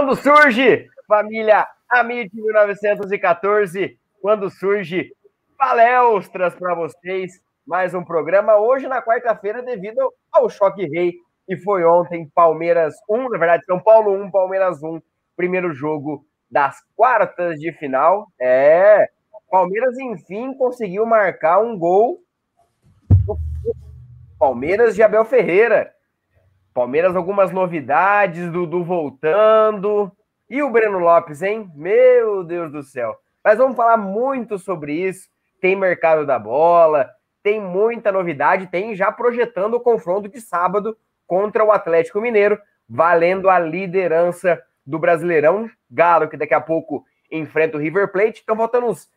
Quando surge família Amit 1914, quando surge palestras para vocês, mais um programa hoje na quarta-feira devido ao choque rei que foi ontem Palmeiras 1, na verdade São Paulo 1, Palmeiras 1, primeiro jogo das quartas de final. É, Palmeiras enfim conseguiu marcar um gol. Palmeiras de Abel Ferreira Palmeiras, algumas novidades, Dudu voltando. E o Breno Lopes, hein? Meu Deus do céu. Mas vamos falar muito sobre isso. Tem mercado da bola, tem muita novidade, tem já projetando o confronto de sábado contra o Atlético Mineiro, valendo a liderança do Brasileirão. Galo, que daqui a pouco enfrenta o River Plate. Então, faltando uns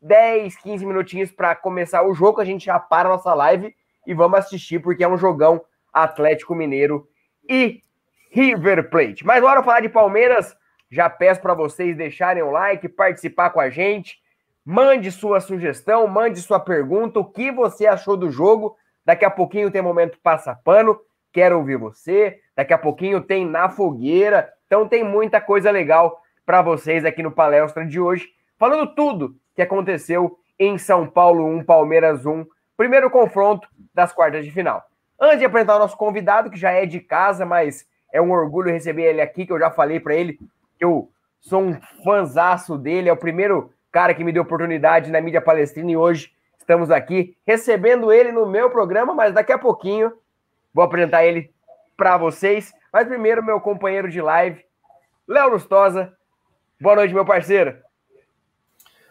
10, 15 minutinhos para começar o jogo. A gente já para a nossa live e vamos assistir, porque é um jogão Atlético Mineiro e River Plate. Mas na hora falar de Palmeiras, já peço para vocês deixarem o like, participar com a gente. Mande sua sugestão, mande sua pergunta, o que você achou do jogo. Daqui a pouquinho tem momento passa pano, quero ouvir você. Daqui a pouquinho tem na fogueira. Então tem muita coisa legal para vocês aqui no palestra de hoje, falando tudo que aconteceu em São Paulo 1, Palmeiras 1, primeiro confronto das quartas de final. Antes de apresentar o nosso convidado, que já é de casa, mas é um orgulho receber ele aqui, que eu já falei para ele que eu sou um fanzaço dele, é o primeiro cara que me deu oportunidade na mídia palestrina e hoje estamos aqui recebendo ele no meu programa, mas daqui a pouquinho vou apresentar ele para vocês. Mas primeiro, meu companheiro de live, Léo Lustosa. Boa noite, meu parceiro.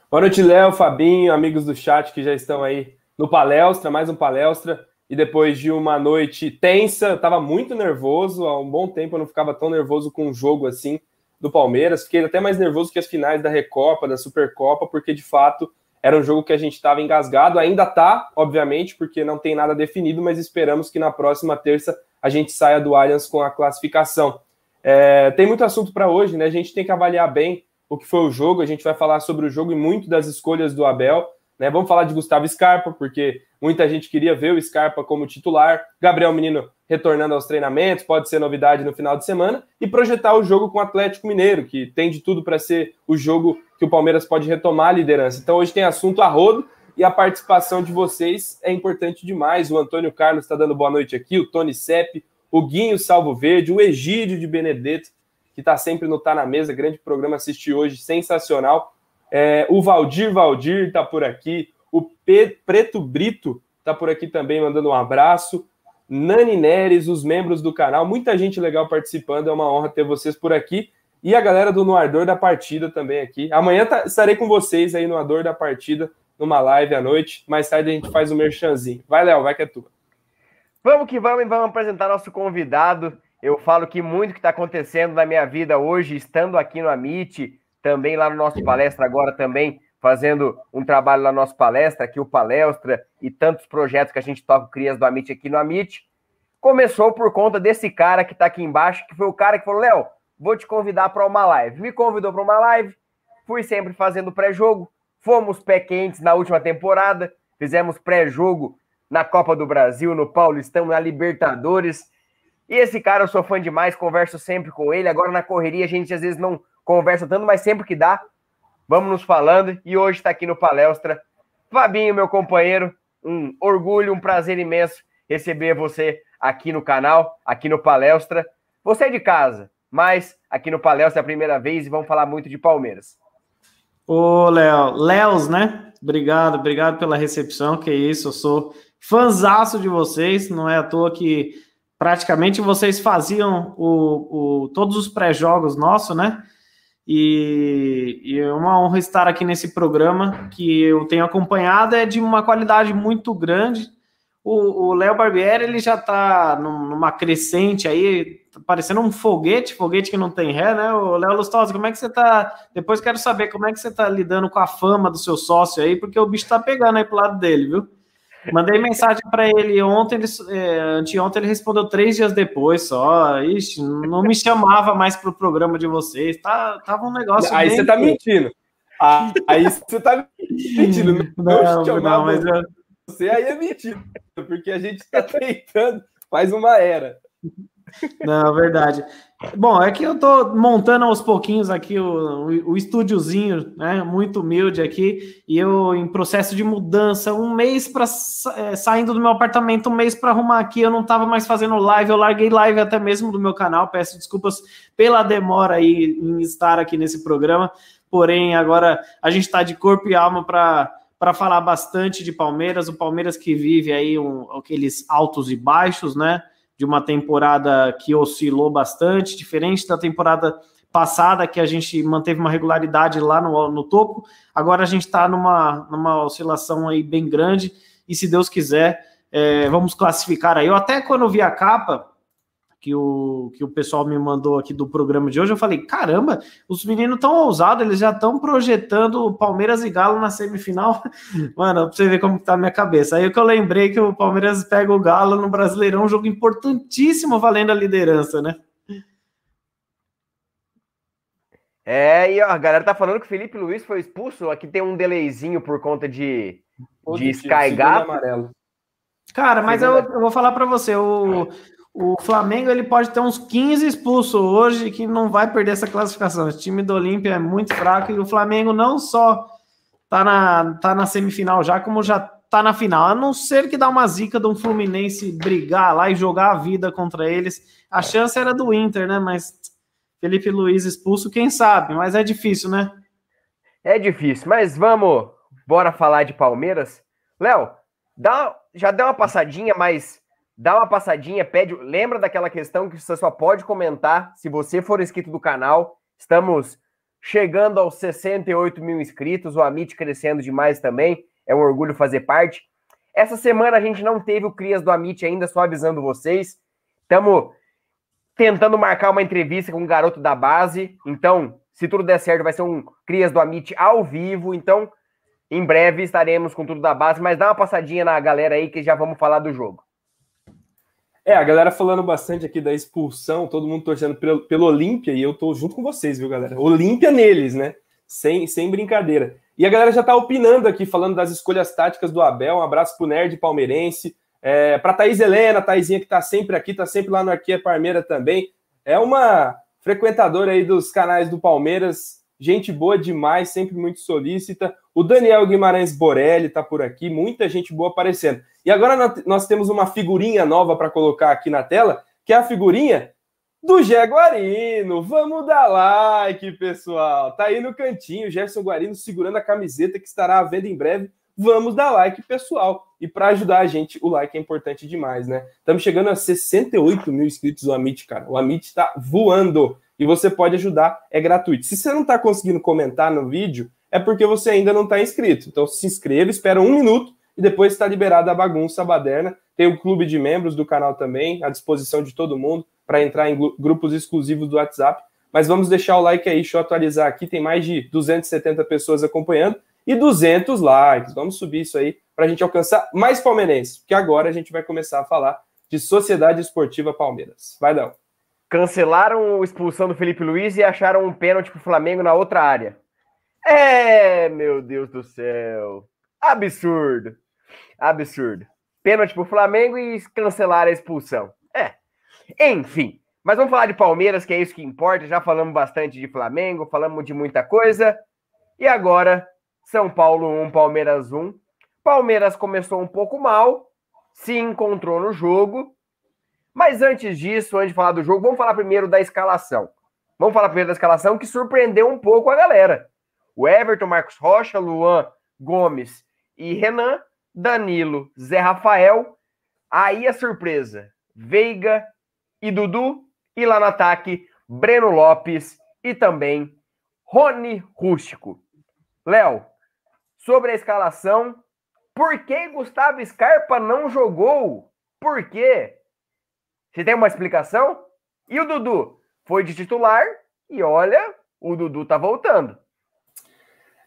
Boa noite, Léo, Fabinho, amigos do chat que já estão aí no palestra, mais um palestra e depois de uma noite tensa, eu estava muito nervoso. Há um bom tempo eu não ficava tão nervoso com um jogo assim do Palmeiras. Fiquei até mais nervoso que as finais da Recopa, da Supercopa, porque de fato era um jogo que a gente estava engasgado. Ainda tá, obviamente, porque não tem nada definido, mas esperamos que na próxima terça a gente saia do Allianz com a classificação. É, tem muito assunto para hoje, né? A gente tem que avaliar bem o que foi o jogo. A gente vai falar sobre o jogo e muito das escolhas do Abel. Né? Vamos falar de Gustavo Scarpa, porque muita gente queria ver o Scarpa como titular. Gabriel Menino retornando aos treinamentos, pode ser novidade no final de semana. E projetar o jogo com o Atlético Mineiro, que tem de tudo para ser o jogo que o Palmeiras pode retomar a liderança. Então hoje tem assunto a rodo e a participação de vocês é importante demais. O Antônio Carlos está dando boa noite aqui, o Tony Sepp, o Guinho Salvo Verde, o Egídio de Benedetto, que está sempre no Tá na Mesa, grande programa assistir hoje, sensacional. É, o Valdir Valdir está por aqui. O P Preto Brito está por aqui também, mandando um abraço. Nani Neres, os membros do canal, muita gente legal participando. É uma honra ter vocês por aqui. E a galera do Noardor da Partida também aqui. Amanhã tá, estarei com vocês aí no Ador da Partida, numa live à noite. Mais tarde a gente faz o um merchanzinho. Vai, Léo, vai que é tua. Vamos que vamos e vamos apresentar nosso convidado. Eu falo que muito que está acontecendo na minha vida hoje, estando aqui no Amit, também lá no nosso palestra agora também fazendo um trabalho lá no nosso palestra, aqui o Palestra e tantos projetos que a gente toca Crias do Amit aqui no Amit. Começou por conta desse cara que está aqui embaixo, que foi o cara que falou: Léo, vou te convidar para uma live. Me convidou para uma live, fui sempre fazendo pré-jogo, fomos pé quentes na última temporada, fizemos pré-jogo na Copa do Brasil, no Paulistão, na Libertadores. E esse cara eu sou fã demais, converso sempre com ele. Agora na correria a gente às vezes não conversa tanto, mas sempre que dá, vamos nos falando. E hoje está aqui no Palestra. Fabinho, meu companheiro, um orgulho, um prazer imenso receber você aqui no canal, aqui no Palestra. Você é de casa, mas aqui no Paléu é a primeira vez e vamos falar muito de Palmeiras. Ô, Léo, Léos, né? Obrigado, obrigado pela recepção, que isso, eu sou fanzaço de vocês, não é à toa que praticamente vocês faziam o, o todos os pré-jogos nossos, né? E, e, é uma honra estar aqui nesse programa que eu tenho acompanhado, é de uma qualidade muito grande. O Léo Barbieri ele já está numa crescente aí, tá parecendo um foguete, foguete que não tem ré, né? O Léo Lustosa, como é que você está? Depois quero saber como é que você está lidando com a fama do seu sócio aí, porque o bicho está pegando aí pro lado dele, viu? Mandei mensagem para ele ontem, ele, é, anteontem ele respondeu três dias depois só. Ixi, não me chamava mais para o programa de vocês. Tá, tava um negócio. Aí você tá mentindo. Ah, aí você tá mentindo. Não, não, não mas eu... você aí é mentindo, porque a gente tá tentando faz uma era. Não, verdade. Bom, é que eu tô montando aos pouquinhos aqui o, o, o estúdiozinho, né? Muito humilde aqui, e eu em processo de mudança, um mês para é, saindo do meu apartamento, um mês para arrumar aqui, eu não tava mais fazendo live, eu larguei live até mesmo do meu canal. Peço desculpas pela demora aí em estar aqui nesse programa. Porém, agora a gente está de corpo e alma para para falar bastante de Palmeiras, o Palmeiras que vive aí um, aqueles altos e baixos, né? De uma temporada que oscilou bastante, diferente da temporada passada, que a gente manteve uma regularidade lá no, no topo. Agora a gente está numa, numa oscilação aí bem grande, e se Deus quiser, é, vamos classificar aí. Eu até quando vi a capa, que o, que o pessoal me mandou aqui do programa de hoje, eu falei: caramba, os meninos tão ousados, eles já estão projetando Palmeiras e Galo na semifinal. Mano, pra você ver como tá a minha cabeça. Aí que eu lembrei que o Palmeiras pega o Galo no Brasileirão, um jogo importantíssimo valendo a liderança, né? É, e ó, a galera tá falando que o Felipe Luiz foi expulso. Aqui tem um delayzinho por conta de, de Sky Gap. Cara, mas eu, eu, vou falar para você, o, o Flamengo ele pode ter uns 15 expulsos hoje que não vai perder essa classificação. O time do Olímpia é muito fraco e o Flamengo não só tá na, tá na semifinal já, como já tá na final. A não ser que dá uma zica de um Fluminense brigar lá e jogar a vida contra eles. A chance era do Inter, né? Mas Felipe Luiz expulso, quem sabe? Mas é difícil, né? É difícil, mas vamos, bora falar de Palmeiras. Léo, dá, já deu uma passadinha, mas dá uma passadinha, pede. Lembra daquela questão que você só pode comentar se você for inscrito do canal. Estamos chegando aos 68 mil inscritos, o Amit crescendo demais também. É um orgulho fazer parte. Essa semana a gente não teve o Crias do Amit ainda, só avisando vocês. Estamos tentando marcar uma entrevista com um garoto da base. Então, se tudo der certo, vai ser um Crias do Amit ao vivo. Então, em breve estaremos com tudo da base, mas dá uma passadinha na galera aí que já vamos falar do jogo. É, a galera falando bastante aqui da expulsão, todo mundo torcendo pelo, pelo Olímpia, e eu tô junto com vocês, viu, galera? Olímpia neles, né? Sem, sem brincadeira. E a galera já tá opinando aqui, falando das escolhas táticas do Abel. Um abraço pro Nerd Palmeirense. É, pra Thaís Helena, Thaisinha que tá sempre aqui, tá sempre lá no Arquia Parmeira também. É uma frequentadora aí dos canais do Palmeiras, gente boa demais, sempre muito solícita. O Daniel Guimarães Borelli está por aqui, muita gente boa aparecendo. E agora nós temos uma figurinha nova para colocar aqui na tela, que é a figurinha do Jaguarino. Vamos dar like, pessoal. Tá aí no cantinho, Gerson Guarino segurando a camiseta que estará à venda em breve. Vamos dar like, pessoal. E para ajudar a gente, o like é importante demais, né? Estamos chegando a 68 mil inscritos no Amit, cara. O Amit está voando e você pode ajudar, é gratuito. Se você não está conseguindo comentar no vídeo, é porque você ainda não está inscrito. Então se inscreva, espera um minuto e depois está liberada a bagunça baderna. Tem o clube de membros do canal também, à disposição de todo mundo, para entrar em grupos exclusivos do WhatsApp. Mas vamos deixar o like aí, deixa eu atualizar aqui. Tem mais de 270 pessoas acompanhando e 200 likes. Vamos subir isso aí para a gente alcançar mais palmeirenses, porque agora a gente vai começar a falar de Sociedade Esportiva Palmeiras. Vai, Léo cancelaram a expulsão do Felipe Luiz e acharam um pênalti pro Flamengo na outra área. É, meu Deus do céu. Absurdo. Absurdo. Pênalti pro Flamengo e cancelaram a expulsão. É. Enfim. Mas vamos falar de Palmeiras, que é isso que importa. Já falamos bastante de Flamengo, falamos de muita coisa. E agora, São Paulo 1, Palmeiras 1. Palmeiras começou um pouco mal, se encontrou no jogo, mas antes disso, antes de falar do jogo, vamos falar primeiro da escalação. Vamos falar primeiro da escalação que surpreendeu um pouco a galera. O Everton, Marcos Rocha, Luan, Gomes e Renan, Danilo, Zé Rafael. Aí a surpresa: Veiga e Dudu. E lá no ataque, Breno Lopes e também Rony Rústico. Léo, sobre a escalação, por que Gustavo Scarpa não jogou? Por quê? Você tem uma explicação? E o Dudu foi de titular e olha, o Dudu tá voltando.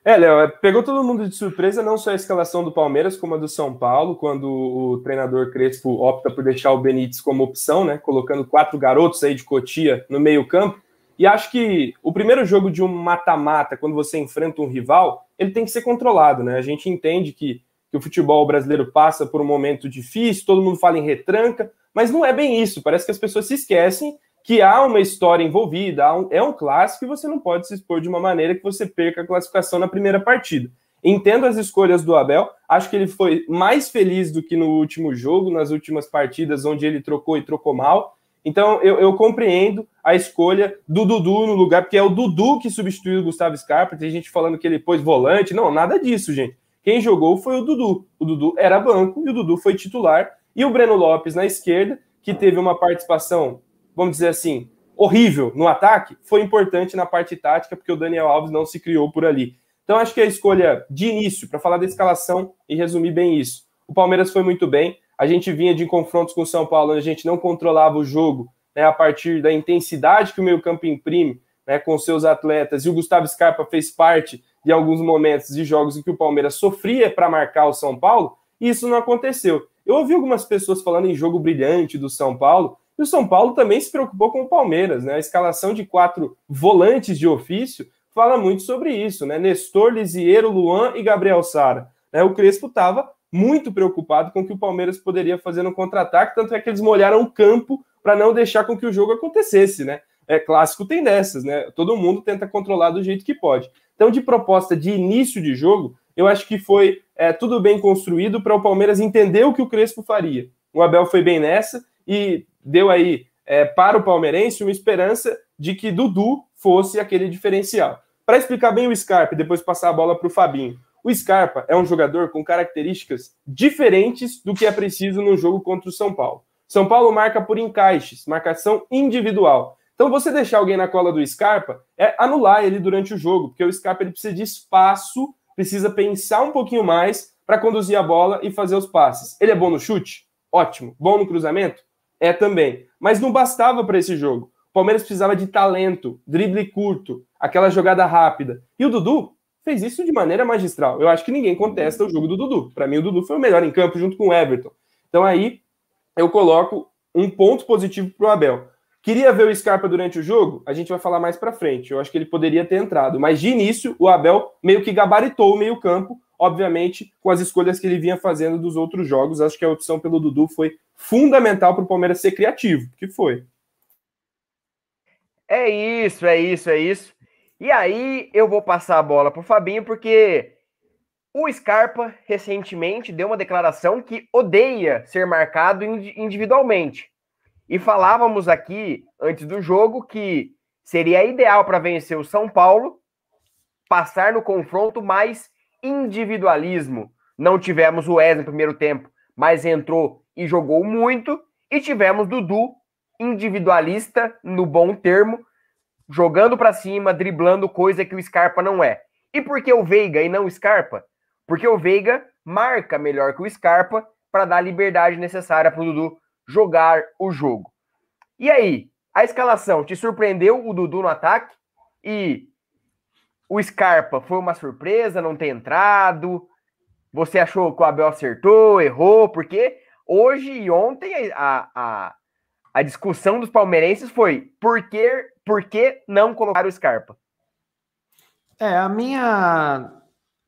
É, Léo, é, pegou todo mundo de surpresa, não só a escalação do Palmeiras, como a do São Paulo, quando o treinador Crespo opta por deixar o Benítez como opção, né? Colocando quatro garotos aí de Cotia no meio-campo. E acho que o primeiro jogo de um mata-mata, quando você enfrenta um rival, ele tem que ser controlado, né? A gente entende que, que o futebol brasileiro passa por um momento difícil, todo mundo fala em retranca, mas não é bem isso. Parece que as pessoas se esquecem que há uma história envolvida, um, é um clássico e você não pode se expor de uma maneira que você perca a classificação na primeira partida. Entendo as escolhas do Abel, acho que ele foi mais feliz do que no último jogo, nas últimas partidas, onde ele trocou e trocou mal. Então eu, eu compreendo a escolha do Dudu no lugar, porque é o Dudu que substituiu o Gustavo Scarpa. Tem gente falando que ele pôs volante. Não, nada disso, gente. Quem jogou foi o Dudu. O Dudu era banco e o Dudu foi titular. E o Breno Lopes na esquerda, que teve uma participação vamos dizer assim, horrível no ataque, foi importante na parte tática, porque o Daniel Alves não se criou por ali. Então, acho que a escolha de início, para falar da escalação e resumir bem isso. O Palmeiras foi muito bem. A gente vinha de confrontos com o São Paulo, a gente não controlava o jogo né, a partir da intensidade que o meio-campo imprime né, com seus atletas. E o Gustavo Scarpa fez parte de alguns momentos de jogos em que o Palmeiras sofria para marcar o São Paulo, e isso não aconteceu. Eu ouvi algumas pessoas falando em jogo brilhante do São Paulo, e o São Paulo também se preocupou com o Palmeiras, né? A escalação de quatro volantes de ofício fala muito sobre isso, né? Nestor, Lisieiro, Luan e Gabriel Sara. Né? O Crespo estava muito preocupado com o que o Palmeiras poderia fazer no contra-ataque, tanto é que eles molharam o campo para não deixar com que o jogo acontecesse, né? É clássico tem dessas, né? Todo mundo tenta controlar do jeito que pode. Então, de proposta de início de jogo, eu acho que foi é, tudo bem construído para o Palmeiras entender o que o Crespo faria. O Abel foi bem nessa e deu aí é, para o palmeirense uma esperança de que Dudu fosse aquele diferencial. Para explicar bem o Scarpa e depois passar a bola para o Fabinho. O Scarpa é um jogador com características diferentes do que é preciso no jogo contra o São Paulo. São Paulo marca por encaixes, marcação individual. Então, você deixar alguém na cola do Scarpa é anular ele durante o jogo, porque o Scarpa ele precisa de espaço, precisa pensar um pouquinho mais para conduzir a bola e fazer os passes. Ele é bom no chute? Ótimo. Bom no cruzamento? É também. Mas não bastava para esse jogo. O Palmeiras precisava de talento, drible curto, aquela jogada rápida. E o Dudu fez isso de maneira magistral. Eu acho que ninguém contesta o jogo do Dudu. Para mim, o Dudu foi o melhor em campo junto com o Everton. Então aí eu coloco um ponto positivo para o Abel. Queria ver o Scarpa durante o jogo? A gente vai falar mais para frente. Eu acho que ele poderia ter entrado. Mas de início, o Abel meio que gabaritou o meio-campo obviamente, com as escolhas que ele vinha fazendo dos outros jogos. Acho que a opção pelo Dudu foi fundamental para o Palmeiras ser criativo, que foi. É isso, é isso, é isso. E aí eu vou passar a bola para o Fabinho, porque o Scarpa recentemente deu uma declaração que odeia ser marcado individualmente. E falávamos aqui antes do jogo que seria ideal para vencer o São Paulo passar no confronto mais individualismo. Não tivemos o Wesley no primeiro tempo, mas entrou e jogou muito. E tivemos Dudu, individualista, no bom termo, jogando para cima, driblando coisa que o Scarpa não é. E por que o Veiga e não o Scarpa? Porque o Veiga marca melhor que o Scarpa para dar a liberdade necessária para o Dudu jogar o jogo. E aí, a escalação te surpreendeu o Dudu no ataque? E o Scarpa foi uma surpresa não ter entrado? Você achou que o Abel acertou, errou? Porque hoje e ontem a, a, a discussão dos palmeirenses foi por que, por que não colocar o Scarpa? É, a minha,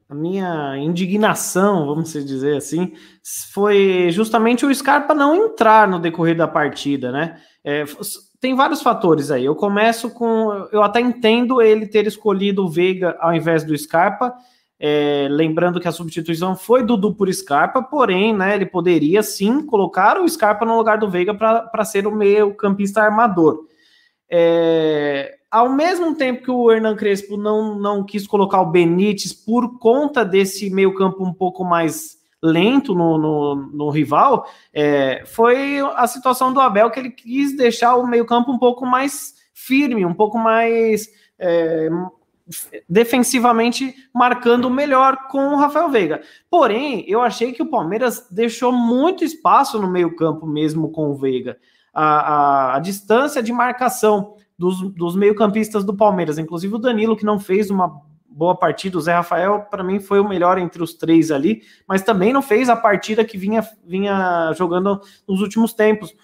a minha indignação, vamos dizer assim, foi justamente o Scarpa não entrar no decorrer da partida, né? É, tem vários fatores aí. Eu começo com. Eu até entendo ele ter escolhido o Veiga ao invés do Scarpa. É, lembrando que a substituição foi Dudu por Scarpa, porém, né, ele poderia sim colocar o Scarpa no lugar do Veiga para ser o meio campista armador. É, ao mesmo tempo que o Hernan Crespo não, não quis colocar o Benítez por conta desse meio-campo um pouco mais lento no, no, no rival, é, foi a situação do Abel que ele quis deixar o meio-campo um pouco mais firme, um pouco mais é, defensivamente marcando melhor com o Rafael Veiga. Porém, eu achei que o Palmeiras deixou muito espaço no meio-campo mesmo com o Veiga. A, a, a distância de marcação dos, dos meio-campistas do Palmeiras, inclusive o Danilo, que não fez uma boa partida, o Zé Rafael, para mim, foi o melhor entre os três ali, mas também não fez a partida que vinha, vinha jogando nos últimos tempos.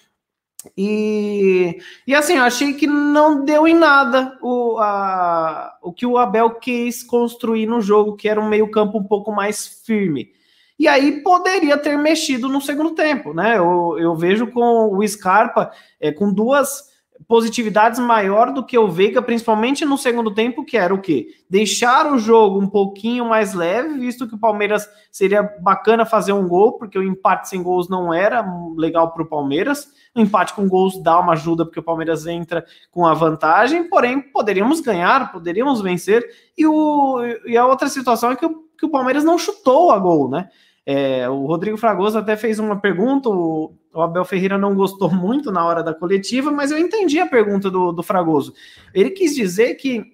E, e assim, eu achei que não deu em nada o, a, o que o Abel quis construir no jogo, que era um meio-campo um pouco mais firme. E aí poderia ter mexido no segundo tempo, né? Eu, eu vejo com o Scarpa é, com duas positividades maior do que o Veiga, principalmente no segundo tempo, que era o quê? Deixar o jogo um pouquinho mais leve, visto que o Palmeiras seria bacana fazer um gol, porque o empate sem gols não era legal para o Palmeiras. O empate com gols dá uma ajuda, porque o Palmeiras entra com a vantagem, porém poderíamos ganhar, poderíamos vencer. E, o, e a outra situação é que o, que o Palmeiras não chutou a gol, né? É, o Rodrigo Fragoso até fez uma pergunta, o, Abel Ferreira não gostou muito na hora da coletiva, mas eu entendi a pergunta do, do Fragoso. Ele quis dizer que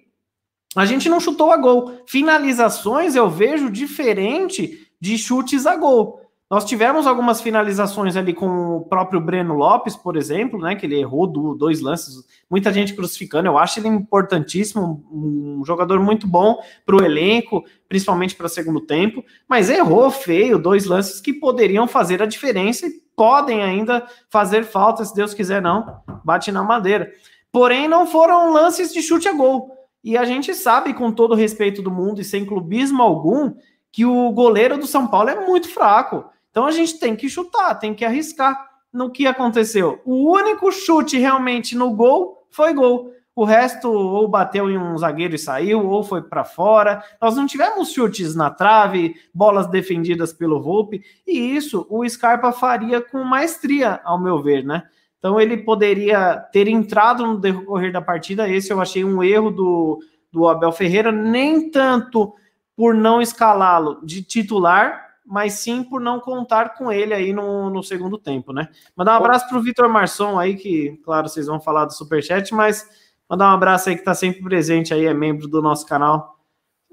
a gente não chutou a gol. Finalizações eu vejo diferente de chutes a gol. Nós tivemos algumas finalizações ali com o próprio Breno Lopes, por exemplo, né? Que ele errou do, dois lances, muita gente crucificando. Eu acho ele importantíssimo, um, um jogador muito bom para o elenco, principalmente para segundo tempo, mas errou feio, dois lances que poderiam fazer a diferença e podem ainda fazer falta, se Deus quiser, não. Bate na madeira. Porém, não foram lances de chute a gol. E a gente sabe, com todo o respeito do mundo e sem clubismo algum, que o goleiro do São Paulo é muito fraco. Então a gente tem que chutar, tem que arriscar. No que aconteceu? O único chute realmente no gol foi gol. O resto ou bateu em um zagueiro e saiu, ou foi para fora. Nós não tivemos chutes na trave, bolas defendidas pelo Volpe, e isso o Scarpa faria com maestria, ao meu ver, né? Então ele poderia ter entrado no decorrer da partida. Esse eu achei um erro do, do Abel Ferreira, nem tanto por não escalá-lo de titular, mas sim por não contar com ele aí no, no segundo tempo, né? Mandar um abraço para o Vitor Marçom aí, que, claro, vocês vão falar do Superchat, mas mandar um abraço aí que está sempre presente aí, é membro do nosso canal,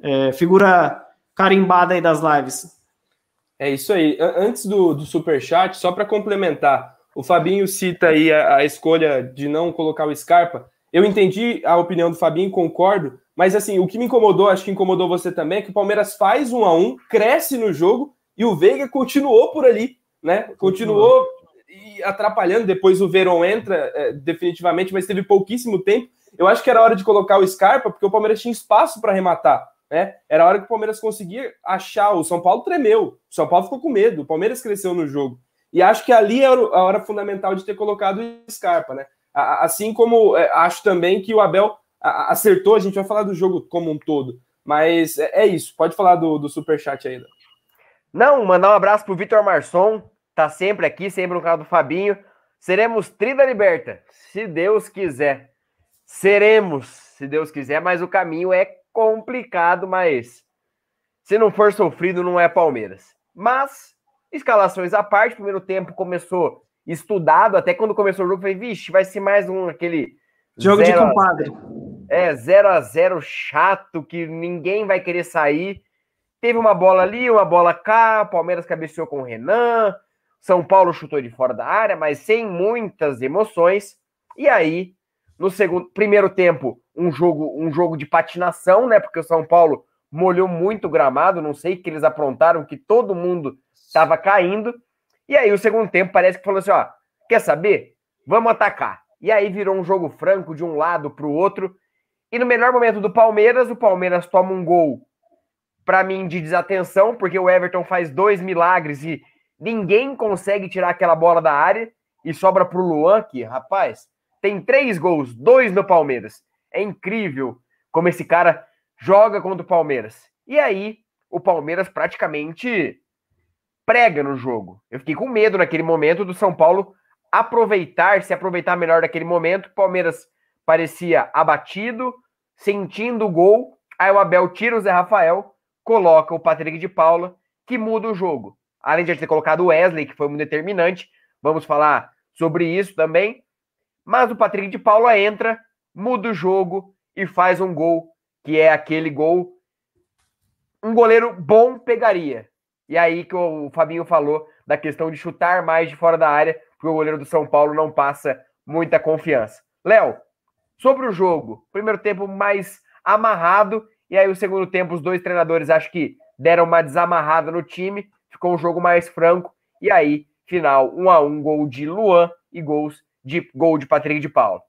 é, figura carimbada aí das lives. É isso aí. Antes do, do Superchat, só para complementar, o Fabinho cita aí a, a escolha de não colocar o Scarpa. Eu entendi a opinião do Fabinho, concordo, mas assim, o que me incomodou, acho que incomodou você também, é que o Palmeiras faz um a um, cresce no jogo e o Veiga continuou por ali, né? Continuou atrapalhando. Depois o Verón entra é, definitivamente, mas teve pouquíssimo tempo. Eu acho que era hora de colocar o Scarpa, porque o Palmeiras tinha espaço para arrematar. Né? Era a hora que o Palmeiras conseguia achar. O São Paulo tremeu, o São Paulo ficou com medo, o Palmeiras cresceu no jogo. E acho que ali era a hora fundamental de ter colocado o Scarpa, né? Assim como é, acho também que o Abel acertou, a gente vai falar do jogo como um todo. Mas é, é isso, pode falar do, do superchat ainda. Não, mandar um abraço pro Vitor Marçom, tá sempre aqui, sempre no canal do Fabinho. Seremos Trida Liberta, se Deus quiser. Seremos, se Deus quiser, mas o caminho é complicado, mas se não for sofrido, não é Palmeiras. Mas, escalações à parte, primeiro tempo começou estudado, até quando começou o jogo, falei, vixe, vai ser mais um aquele. Jogo de compadre. É, 0 a 0 chato, que ninguém vai querer sair. Teve uma bola ali, uma bola cá, Palmeiras cabeceou com o Renan, São Paulo chutou de fora da área, mas sem muitas emoções. E aí, no segundo, primeiro tempo, um jogo, um jogo de patinação, né? Porque o São Paulo molhou muito o gramado, não sei que eles aprontaram, que todo mundo estava caindo. E aí, o segundo tempo parece que falou assim: ó, quer saber? Vamos atacar. E aí virou um jogo franco de um lado para o outro. E no melhor momento do Palmeiras, o Palmeiras toma um gol para mim, de desatenção, porque o Everton faz dois milagres e ninguém consegue tirar aquela bola da área e sobra para o Luan, que, rapaz, tem três gols, dois no Palmeiras. É incrível como esse cara joga contra o Palmeiras. E aí, o Palmeiras praticamente prega no jogo. Eu fiquei com medo naquele momento do São Paulo aproveitar, se aproveitar melhor daquele momento. O Palmeiras parecia abatido, sentindo o gol. Aí o Abel tira o Zé Rafael, coloca o Patrick de Paula, que muda o jogo. Além de ter colocado o Wesley, que foi muito determinante, vamos falar sobre isso também. Mas o Patrick de Paula entra, muda o jogo e faz um gol, que é aquele gol. Um goleiro bom pegaria. E aí que o Fabinho falou da questão de chutar mais de fora da área, porque o goleiro do São Paulo não passa muita confiança. Léo, sobre o jogo, primeiro tempo mais amarrado, e aí o segundo tempo os dois treinadores acho que deram uma desamarrada no time, ficou um jogo mais franco, e aí, final, um a um, gol de Luan e gols de gol de Patrick de Paulo.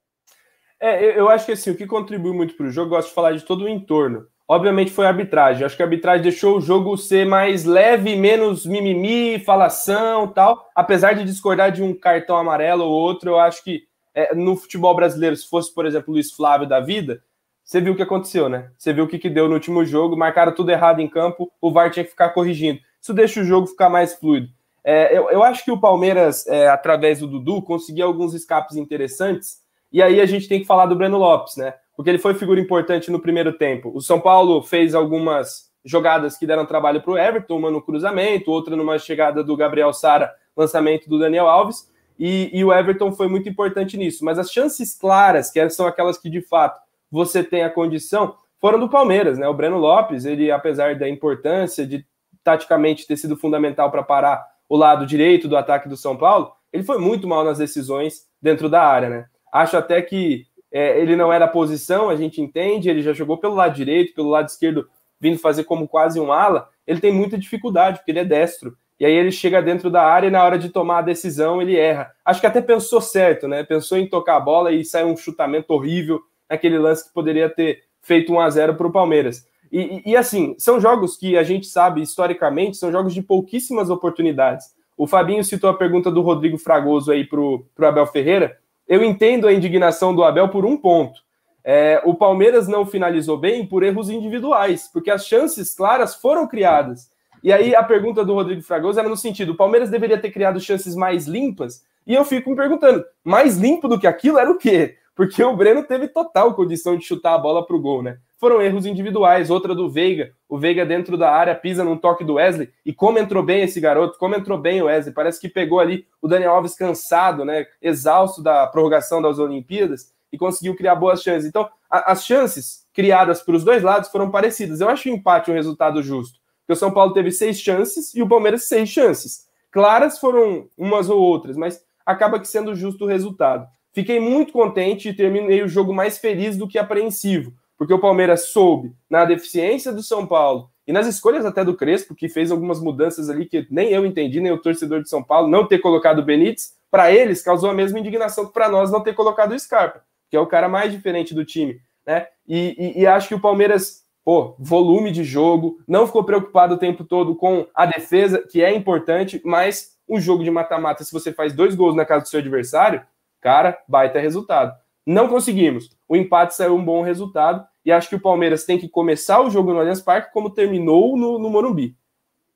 É, eu acho que assim, o que contribui muito para o jogo, eu gosto de falar de todo o entorno. Obviamente foi a arbitragem. Acho que a arbitragem deixou o jogo ser mais leve, menos mimimi, falação tal. Apesar de discordar de um cartão amarelo ou outro, eu acho que é, no futebol brasileiro, se fosse, por exemplo, Luiz Flávio da vida, você viu o que aconteceu, né? Você viu o que, que deu no último jogo, marcaram tudo errado em campo, o VAR tinha que ficar corrigindo. Isso deixa o jogo ficar mais fluido. É, eu, eu, acho que o Palmeiras, é, através do Dudu, conseguiu alguns escapes interessantes, e aí a gente tem que falar do Breno Lopes, né? Porque ele foi figura importante no primeiro tempo. O São Paulo fez algumas jogadas que deram trabalho para o Everton, uma no cruzamento, outra numa chegada do Gabriel Sara, lançamento do Daniel Alves, e, e o Everton foi muito importante nisso. Mas as chances claras, que são aquelas que de fato você tem a condição, foram do Palmeiras, né? O Breno Lopes, ele, apesar da importância de taticamente ter sido fundamental para parar o lado direito do ataque do São Paulo, ele foi muito mal nas decisões dentro da área, né? Acho até que é, ele não era posição, a gente entende, ele já jogou pelo lado direito, pelo lado esquerdo, vindo fazer como quase um ala, ele tem muita dificuldade, porque ele é destro. E aí ele chega dentro da área e na hora de tomar a decisão ele erra. Acho que até pensou certo, né? Pensou em tocar a bola e sai um chutamento horrível naquele lance que poderia ter feito 1 a 0 para o Palmeiras. E, e, e, assim, são jogos que a gente sabe historicamente, são jogos de pouquíssimas oportunidades. O Fabinho citou a pergunta do Rodrigo Fragoso aí para o Abel Ferreira. Eu entendo a indignação do Abel por um ponto. É, o Palmeiras não finalizou bem por erros individuais, porque as chances claras foram criadas. E aí a pergunta do Rodrigo Fragoso era no sentido: o Palmeiras deveria ter criado chances mais limpas? E eu fico me perguntando: mais limpo do que aquilo era o quê? Porque o Breno teve total condição de chutar a bola para o gol, né? foram erros individuais. Outra do Veiga, o Veiga dentro da área pisa num toque do Wesley. E como entrou bem esse garoto, como entrou bem o Wesley. Parece que pegou ali o Daniel Alves cansado, né? Exausto da prorrogação das Olimpíadas e conseguiu criar boas chances. Então, a, as chances criadas para os dois lados foram parecidas. Eu acho o empate um resultado justo. Porque o São Paulo teve seis chances e o Palmeiras seis chances. Claras foram umas ou outras, mas acaba que sendo justo o resultado. Fiquei muito contente e terminei o jogo mais feliz do que apreensivo porque o Palmeiras soube, na deficiência do São Paulo e nas escolhas até do Crespo, que fez algumas mudanças ali que nem eu entendi, nem o torcedor de São Paulo, não ter colocado o Benítez, para eles causou a mesma indignação que para nós não ter colocado o Scarpa, que é o cara mais diferente do time, né? E, e, e acho que o Palmeiras, pô, volume de jogo, não ficou preocupado o tempo todo com a defesa, que é importante, mas um jogo de mata-mata, se você faz dois gols na casa do seu adversário, cara, baita resultado. Não conseguimos. O empate saiu um bom resultado e acho que o Palmeiras tem que começar o jogo no Allianz Parque como terminou no, no Morumbi.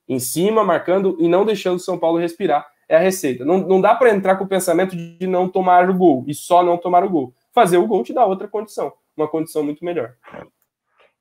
Em cima, marcando e não deixando o São Paulo respirar. É a receita. Não, não dá para entrar com o pensamento de não tomar o gol e só não tomar o gol. Fazer o gol te dá outra condição, uma condição muito melhor.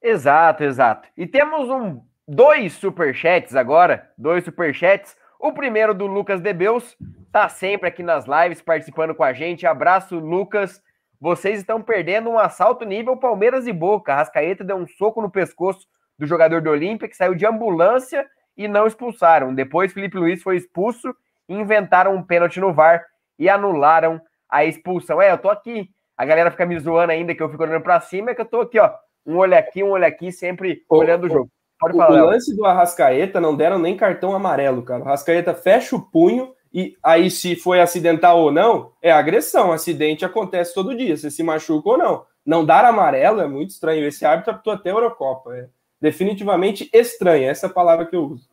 Exato, exato. E temos um dois superchats agora, dois superchats. O primeiro do Lucas Debeus, tá sempre aqui nas lives participando com a gente. Abraço, Lucas. Vocês estão perdendo um assalto nível Palmeiras e Boca. Rascaeta deu um soco no pescoço do jogador do Olímpia, que saiu de ambulância e não expulsaram. Depois, Felipe Luiz foi expulso, inventaram um pênalti no VAR e anularam a expulsão. É, eu tô aqui. A galera fica me zoando ainda que eu fico olhando para cima, é que eu tô aqui, ó. Um olho aqui, um olho aqui, sempre olhando o jogo. Pode falar. O lance do Arrascaeta não deram nem cartão amarelo, cara. O Arrascaeta fecha o punho e aí, se foi acidental ou não, é agressão. Acidente acontece todo dia, você se machuca ou não. Não dar amarelo é muito estranho. Esse árbitro apitou até a Eurocopa. É definitivamente estranho, essa é a palavra que eu uso.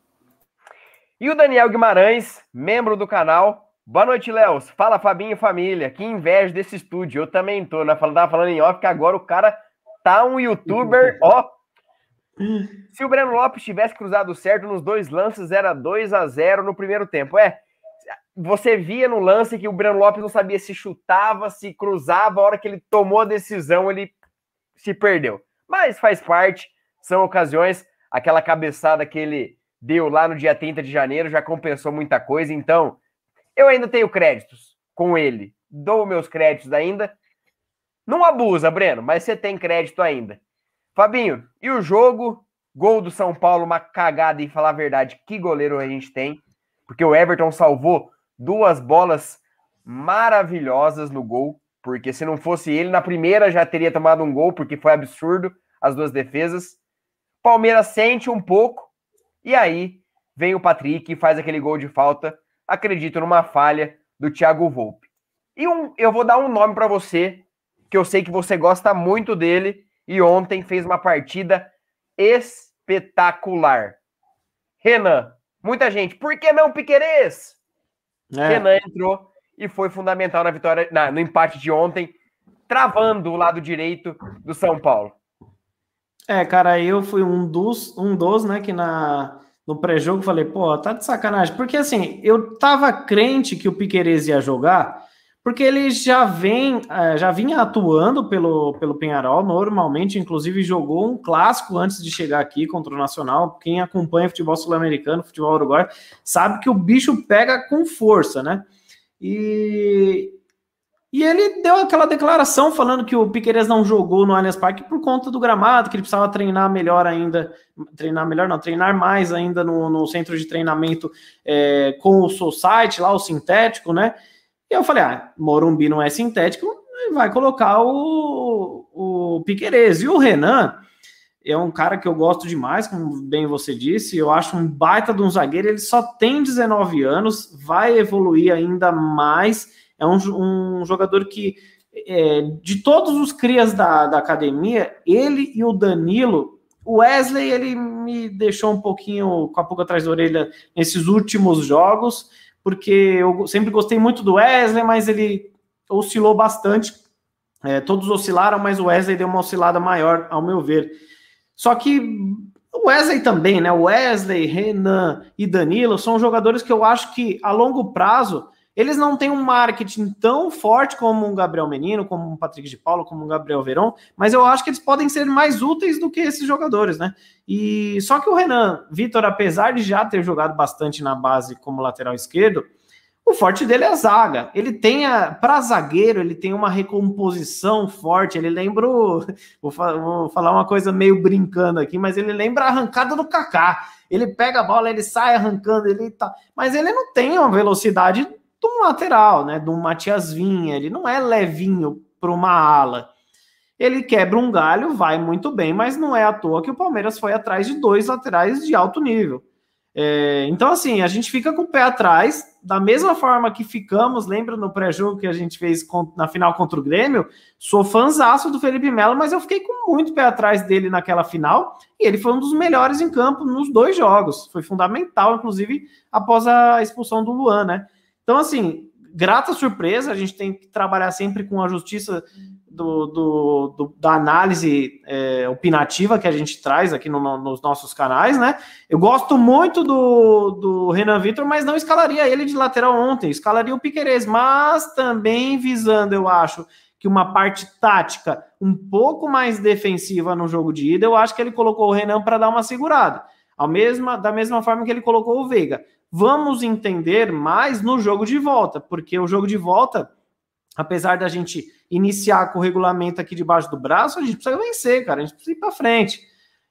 E o Daniel Guimarães, membro do canal. Boa noite, Léo. Fala, Fabinho e família. Que inveja desse estúdio. Eu também tô, né? Tava falando em off que agora o cara tá um youtuber, ó. Se o Breno Lopes tivesse cruzado certo nos dois lances, era 2 a 0 no primeiro tempo. É, você via no lance que o Breno Lopes não sabia se chutava, se cruzava, a hora que ele tomou a decisão, ele se perdeu. Mas faz parte, são ocasiões, aquela cabeçada que ele deu lá no dia 30 de janeiro já compensou muita coisa, então eu ainda tenho créditos com ele. Dou meus créditos ainda. Não abusa, Breno, mas você tem crédito ainda. Fabinho, e o jogo? Gol do São Paulo, uma cagada e falar a verdade, que goleiro a gente tem? Porque o Everton salvou duas bolas maravilhosas no gol, porque se não fosse ele, na primeira já teria tomado um gol, porque foi absurdo as duas defesas. Palmeiras sente um pouco, e aí vem o Patrick e faz aquele gol de falta. Acredito numa falha do Thiago Volpe. E um, eu vou dar um nome para você, que eu sei que você gosta muito dele, e ontem fez uma partida espetacular. Renan, muita gente, por que não Piquerez? É. Renan entrou e foi fundamental na vitória, na, no empate de ontem, travando o lado direito do São Paulo. É, cara, eu fui um dos, um dos, né, que na, no pré-jogo falei, pô, tá de sacanagem. Porque assim, eu tava crente que o Piquerez ia jogar, porque ele já vem, é, já vinha atuando pelo, pelo Penharol, normalmente, inclusive jogou um clássico antes de chegar aqui contra o Nacional. Quem acompanha futebol sul-americano, futebol uruguaio, sabe que o bicho pega com força, né? E, e ele deu aquela declaração falando que o Piqueires não jogou no Allianz Parque por conta do gramado, que ele precisava treinar melhor ainda, treinar melhor não, treinar mais ainda no, no centro de treinamento é, com o Society lá, o sintético, né? E eu falei, ah, Morumbi não é sintético, vai colocar o, o Piquerez. E o Renan é um cara que eu gosto demais, como bem você disse, eu acho um baita de um zagueiro, ele só tem 19 anos, vai evoluir ainda mais, é um, um jogador que, é, de todos os crias da, da academia, ele e o Danilo, o Wesley, ele me deixou um pouquinho com a pouco atrás da orelha nesses últimos jogos, porque eu sempre gostei muito do Wesley, mas ele oscilou bastante. É, todos oscilaram, mas o Wesley deu uma oscilada maior, ao meu ver. Só que o Wesley também, né? Wesley, Renan e Danilo são jogadores que eu acho que a longo prazo eles não têm um marketing tão forte como um Gabriel Menino, como um Patrick de Paulo, como um Gabriel Veron, mas eu acho que eles podem ser mais úteis do que esses jogadores, né? E só que o Renan Vitor, apesar de já ter jogado bastante na base como lateral esquerdo, o forte dele é a zaga. Ele tem para zagueiro, ele tem uma recomposição forte. Ele lembra, o, vou, vou, falar uma coisa meio brincando aqui, mas ele lembra a arrancada do Kaká. Ele pega a bola, ele sai arrancando, ele tá, mas ele não tem uma velocidade de um lateral, né? Um Matias Vinha. Ele não é levinho para uma ala. Ele quebra um galho, vai muito bem, mas não é à toa que o Palmeiras foi atrás de dois laterais de alto nível. É, então, assim, a gente fica com o pé atrás, da mesma forma que ficamos, lembra no pré-jogo que a gente fez na final contra o Grêmio? Sou fãzaço do Felipe Melo, mas eu fiquei com muito pé atrás dele naquela final, e ele foi um dos melhores em campo nos dois jogos. Foi fundamental, inclusive, após a expulsão do Luan, né? Então, assim, grata surpresa, a gente tem que trabalhar sempre com a justiça do, do, do da análise é, opinativa que a gente traz aqui no, no, nos nossos canais, né? Eu gosto muito do, do Renan Vitor, mas não escalaria ele de lateral ontem, escalaria o Piquerez, mas também visando, eu acho, que uma parte tática um pouco mais defensiva no jogo de ida, eu acho que ele colocou o Renan para dar uma segurada. Ao mesma, da mesma forma que ele colocou o Veiga. Vamos entender mais no jogo de volta, porque o jogo de volta, apesar da gente iniciar com o regulamento aqui debaixo do braço, a gente precisa vencer, cara, a gente precisa ir para frente.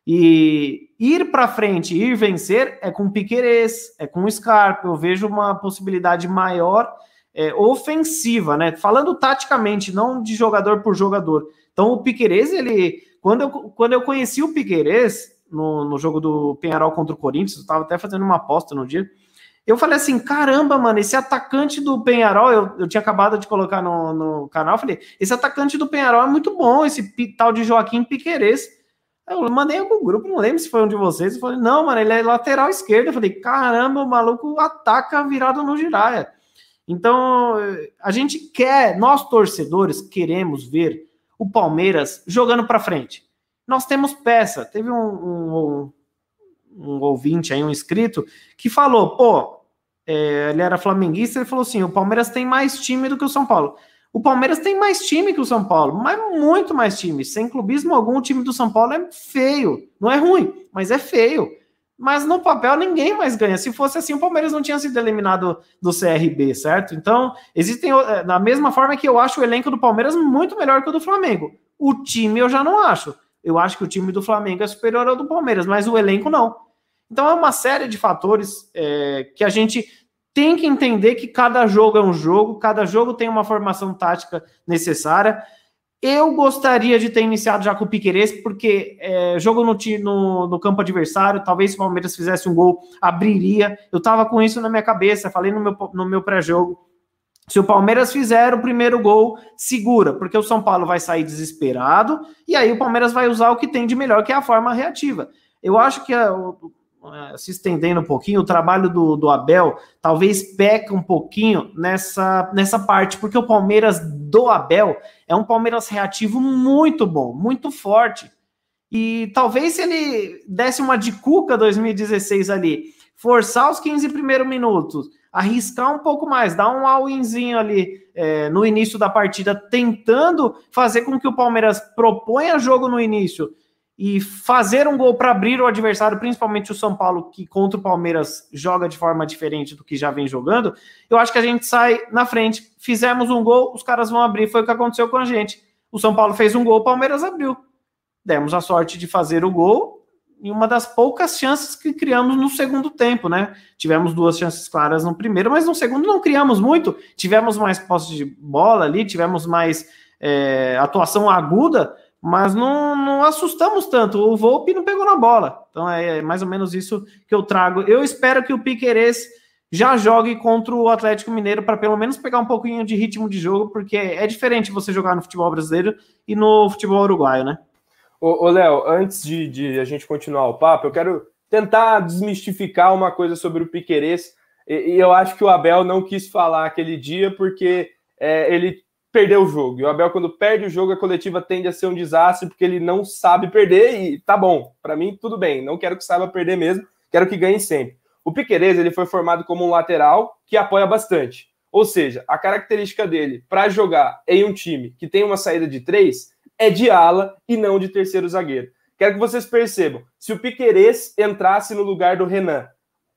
E ir para frente, ir vencer é com Piquerez, é com Scarpa. Eu vejo uma possibilidade maior é, ofensiva, né? Falando taticamente, não de jogador por jogador. Então o Piquerez, ele quando eu, quando eu conheci o Piquerez no, no jogo do Penharol contra o Corinthians, eu estava até fazendo uma aposta no dia. Eu falei assim: caramba, mano, esse atacante do Penharol, eu, eu tinha acabado de colocar no, no canal, falei: esse atacante do Penharol é muito bom, esse tal de Joaquim Piquerez. Eu mandei algum grupo, não lembro se foi um de vocês. Eu falei: não, mano, ele é lateral esquerdo. Eu falei: caramba, o maluco ataca virado no giraia. Então, a gente quer, nós torcedores, queremos ver o Palmeiras jogando para frente. Nós temos peça. Teve um, um, um, ouvinte aí, um inscrito, que falou: pô, é, ele era flamenguista, ele falou assim: o Palmeiras tem mais time do que o São Paulo. O Palmeiras tem mais time que o São Paulo, mas muito mais time. Sem clubismo algum, o time do São Paulo é feio. Não é ruim, mas é feio. Mas no papel ninguém mais ganha. Se fosse assim, o Palmeiras não tinha sido eliminado do CRB, certo? Então, existem. É, da mesma forma que eu acho o elenco do Palmeiras muito melhor que o do Flamengo. O time eu já não acho. Eu acho que o time do Flamengo é superior ao do Palmeiras, mas o elenco não. Então é uma série de fatores é, que a gente tem que entender que cada jogo é um jogo, cada jogo tem uma formação tática necessária. Eu gostaria de ter iniciado já com o Piqueires, porque é, jogo no, no, no, campo adversário, talvez se o Palmeiras fizesse um gol, abriria. Eu estava com isso na minha cabeça, falei no meu, no meu pré-jogo. Se o Palmeiras fizer o primeiro gol, segura, porque o São Paulo vai sair desesperado e aí o Palmeiras vai usar o que tem de melhor, que é a forma reativa. Eu acho que a, se estendendo um pouquinho, o trabalho do, do Abel talvez peca um pouquinho nessa, nessa parte, porque o Palmeiras do Abel é um Palmeiras reativo muito bom, muito forte. E talvez se ele desse uma de Cuca 2016 ali, forçar os 15 primeiros minutos, arriscar um pouco mais, dar um all-inzinho ali é, no início da partida, tentando fazer com que o Palmeiras proponha jogo no início e fazer um gol para abrir o adversário, principalmente o São Paulo, que contra o Palmeiras joga de forma diferente do que já vem jogando, eu acho que a gente sai na frente. Fizemos um gol, os caras vão abrir. Foi o que aconteceu com a gente. O São Paulo fez um gol, o Palmeiras abriu. Demos a sorte de fazer o gol e uma das poucas chances que criamos no segundo tempo, né? Tivemos duas chances claras no primeiro, mas no segundo não criamos muito. Tivemos mais posse de bola ali, tivemos mais é, atuação aguda mas não, não assustamos tanto. O Volpe não pegou na bola. Então é mais ou menos isso que eu trago. Eu espero que o Piquerez já jogue contra o Atlético Mineiro para pelo menos pegar um pouquinho de ritmo de jogo, porque é diferente você jogar no futebol brasileiro e no futebol uruguaio, né? Ô, Léo, antes de, de, a gente continuar o papo, eu quero tentar desmistificar uma coisa sobre o Piquerez. E, e eu acho que o Abel não quis falar aquele dia porque é, ele perder o jogo. E o Abel, quando perde o jogo, a coletiva tende a ser um desastre, porque ele não sabe perder e tá bom. Para mim, tudo bem. Não quero que saiba perder mesmo, quero que ganhe sempre. O Piquerez, ele foi formado como um lateral que apoia bastante. Ou seja, a característica dele para jogar em um time que tem uma saída de três é de ala e não de terceiro zagueiro. Quero que vocês percebam, se o Piquerez entrasse no lugar do Renan,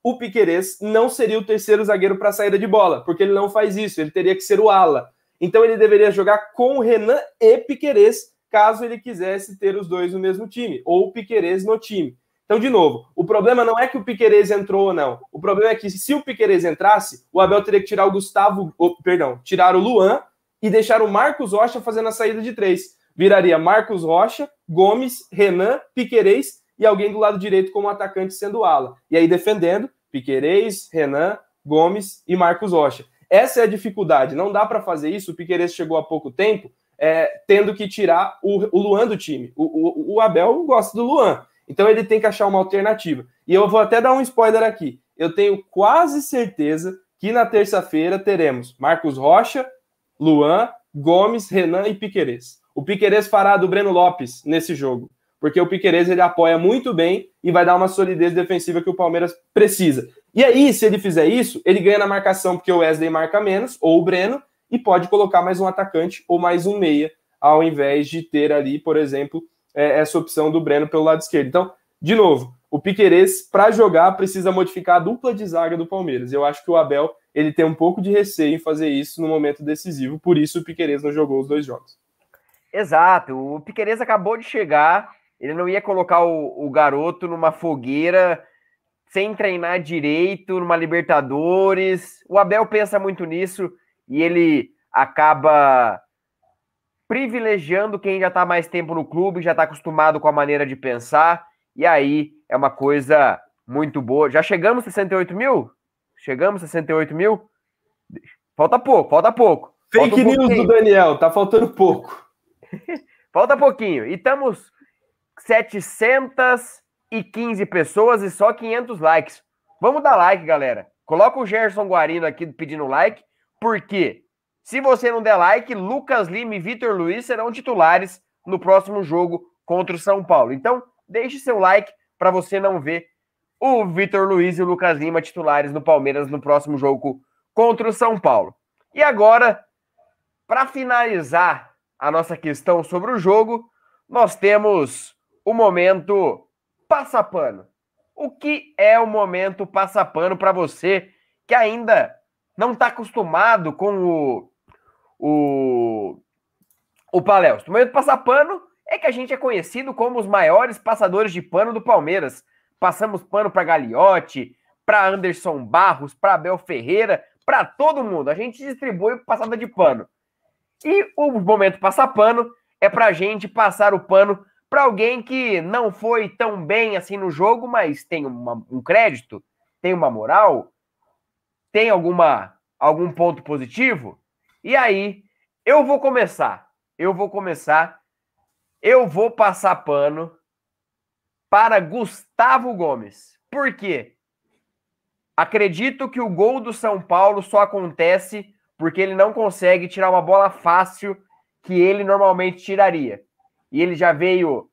o Piquerez não seria o terceiro zagueiro para saída de bola, porque ele não faz isso, ele teria que ser o ala. Então ele deveria jogar com Renan e Piquerez, caso ele quisesse ter os dois no mesmo time, ou Piquerez no time. Então, de novo, o problema não é que o Piquerez entrou ou não. O problema é que se o Piquerez entrasse, o Abel teria que tirar o Gustavo, ou, perdão, tirar o Luan e deixar o Marcos Rocha fazendo a saída de três. Viraria Marcos Rocha, Gomes, Renan, Piquerez e alguém do lado direito como atacante sendo ala. E aí defendendo, Piquerez, Renan, Gomes e Marcos Rocha. Essa é a dificuldade. Não dá para fazer isso. O Piqueires chegou há pouco tempo, é, tendo que tirar o, o Luan do time. O, o, o, Abel gosta do Luan. Então ele tem que achar uma alternativa. E eu vou até dar um spoiler aqui. Eu tenho quase certeza que na terça-feira teremos Marcos Rocha, Luan, Gomes, Renan e Piqueires. O Piqueires fará do Breno Lopes nesse jogo porque o Piqueires ele apoia muito bem e vai dar uma solidez defensiva que o Palmeiras precisa. E aí, se ele fizer isso, ele ganha na marcação, porque o Wesley marca menos, ou o Breno, e pode colocar mais um atacante ou mais um meia, ao invés de ter ali, por exemplo, é, essa opção do Breno pelo lado esquerdo. Então, de novo, o Piqueires, para jogar, precisa modificar a dupla de zaga do Palmeiras. Eu acho que o Abel ele tem um pouco de receio em fazer isso no momento decisivo, por isso o Piqueires não jogou os dois jogos. Exato, o Piqueires acabou de chegar, ele não ia colocar o, o garoto numa fogueira sem treinar direito, numa Libertadores. O Abel pensa muito nisso e ele acaba privilegiando quem já está mais tempo no clube, já está acostumado com a maneira de pensar, e aí é uma coisa muito boa. Já chegamos a 68 mil? Chegamos a 68 mil? Falta pouco, falta pouco. Fake falta um news do Daniel, tá faltando pouco. falta pouquinho. E estamos 715 pessoas e só 500 likes. Vamos dar like, galera. Coloca o Gerson Guarino aqui pedindo like, porque se você não der like, Lucas Lima e Vitor Luiz serão titulares no próximo jogo contra o São Paulo. Então, deixe seu like para você não ver o Vitor Luiz e o Lucas Lima titulares no Palmeiras no próximo jogo contra o São Paulo. E agora, para finalizar a nossa questão sobre o jogo, nós temos o momento passapano. O que é o momento passapano para você que ainda não está acostumado com o, o, o Palestra? O momento passapano é que a gente é conhecido como os maiores passadores de pano do Palmeiras. Passamos pano para Gagliotti, para Anderson Barros, para Abel Ferreira, para todo mundo. A gente distribui passada de pano. E o momento passar pano é para a gente passar o pano para alguém que não foi tão bem assim no jogo, mas tem uma, um crédito, tem uma moral, tem alguma algum ponto positivo. E aí, eu vou começar. Eu vou começar. Eu vou passar pano para Gustavo Gomes. Por quê? Acredito que o gol do São Paulo só acontece porque ele não consegue tirar uma bola fácil que ele normalmente tiraria. E ele já veio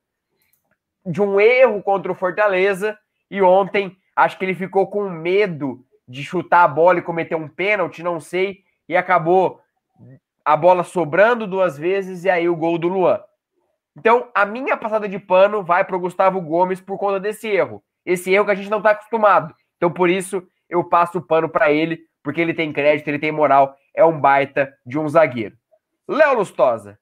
de um erro contra o Fortaleza e ontem acho que ele ficou com medo de chutar a bola e cometer um pênalti, não sei, e acabou a bola sobrando duas vezes e aí o gol do Luan. Então, a minha passada de pano vai para o Gustavo Gomes por conta desse erro. Esse erro que a gente não está acostumado. Então, por isso, eu passo o pano para ele, porque ele tem crédito, ele tem moral, é um baita de um zagueiro. Léo Lustosa.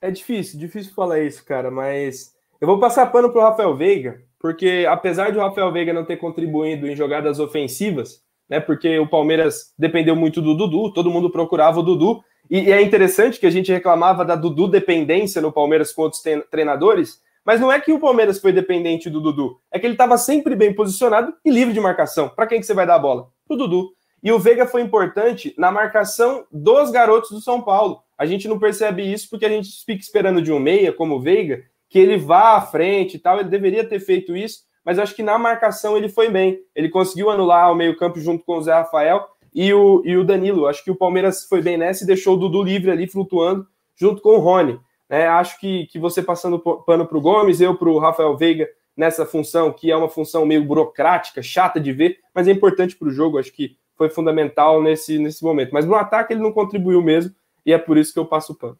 É difícil, difícil falar isso, cara, mas eu vou passar pano pro Rafael Veiga, porque apesar de o Rafael Veiga não ter contribuído em jogadas ofensivas, né, porque o Palmeiras dependeu muito do Dudu, todo mundo procurava o Dudu, e, é interessante que a gente reclamava da Dudu dependência no Palmeiras com outros treinadores, mas não é que o Palmeiras foi dependente do Dudu, é que ele estava sempre bem posicionado e livre de marcação. Para quem que você vai dar a bola? Pro Dudu. E o Veiga foi importante na marcação dos garotos do São Paulo. A gente não percebe isso porque a gente fica esperando de um meia, como o Veiga, que ele vá à frente e tal. Ele deveria ter feito isso, mas acho que na marcação ele foi bem. Ele conseguiu anular o meio-campo junto com o Zé Rafael e o, e o Danilo. Acho que o Palmeiras foi bem nessa e deixou o Dudu livre ali, flutuando, junto com o Rony. É, acho que, que você passando pano para o Gomes, eu para o Rafael Veiga nessa função, que é uma função meio burocrática, chata de ver, mas é importante para o jogo. Acho que foi fundamental nesse, nesse momento. Mas no ataque ele não contribuiu mesmo, e é por isso que eu passo o pano.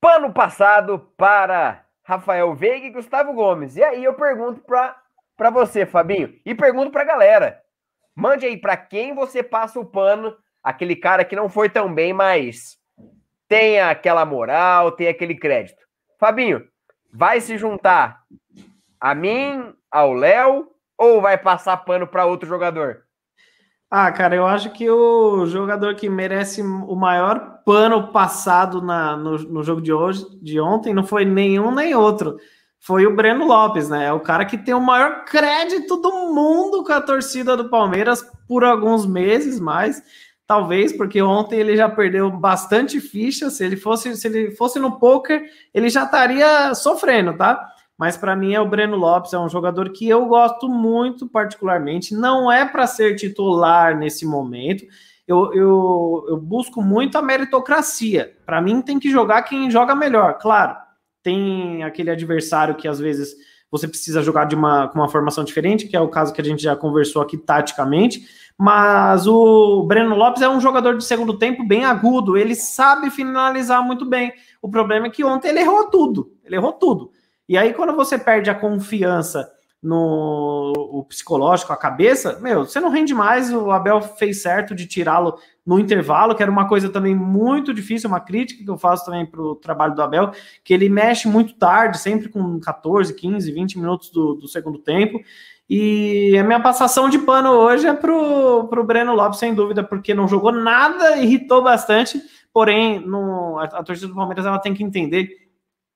Pano passado para Rafael Veiga e Gustavo Gomes. E aí eu pergunto para você, Fabinho, e pergunto para a galera. Mande aí para quem você passa o pano, aquele cara que não foi tão bem, mas tem aquela moral, tem aquele crédito. Fabinho, vai se juntar a mim, ao Léo ou vai passar pano para outro jogador? Ah, cara, eu acho que o jogador que merece o maior pano passado na, no, no jogo de hoje, de ontem, não foi nenhum nem outro. Foi o Breno Lopes, né? É o cara que tem o maior crédito do mundo com a torcida do Palmeiras por alguns meses, mas talvez porque ontem ele já perdeu bastante ficha. Se ele fosse, se ele fosse no poker, ele já estaria sofrendo, tá? Mas para mim é o Breno Lopes, é um jogador que eu gosto muito, particularmente. Não é para ser titular nesse momento. Eu, eu, eu busco muito a meritocracia. Para mim, tem que jogar quem joga melhor. Claro, tem aquele adversário que às vezes você precisa jogar de uma, com uma formação diferente, que é o caso que a gente já conversou aqui taticamente. Mas o Breno Lopes é um jogador de segundo tempo bem agudo, ele sabe finalizar muito bem. O problema é que ontem ele errou tudo. Ele errou tudo. E aí, quando você perde a confiança no o psicológico, a cabeça, meu, você não rende mais. O Abel fez certo de tirá-lo no intervalo, que era uma coisa também muito difícil, uma crítica que eu faço também para o trabalho do Abel, que ele mexe muito tarde, sempre com 14, 15, 20 minutos do, do segundo tempo. E a minha passação de pano hoje é pro, pro Breno Lopes, sem dúvida, porque não jogou nada, irritou bastante. Porém, no, a, a torcida do Palmeiras ela tem que entender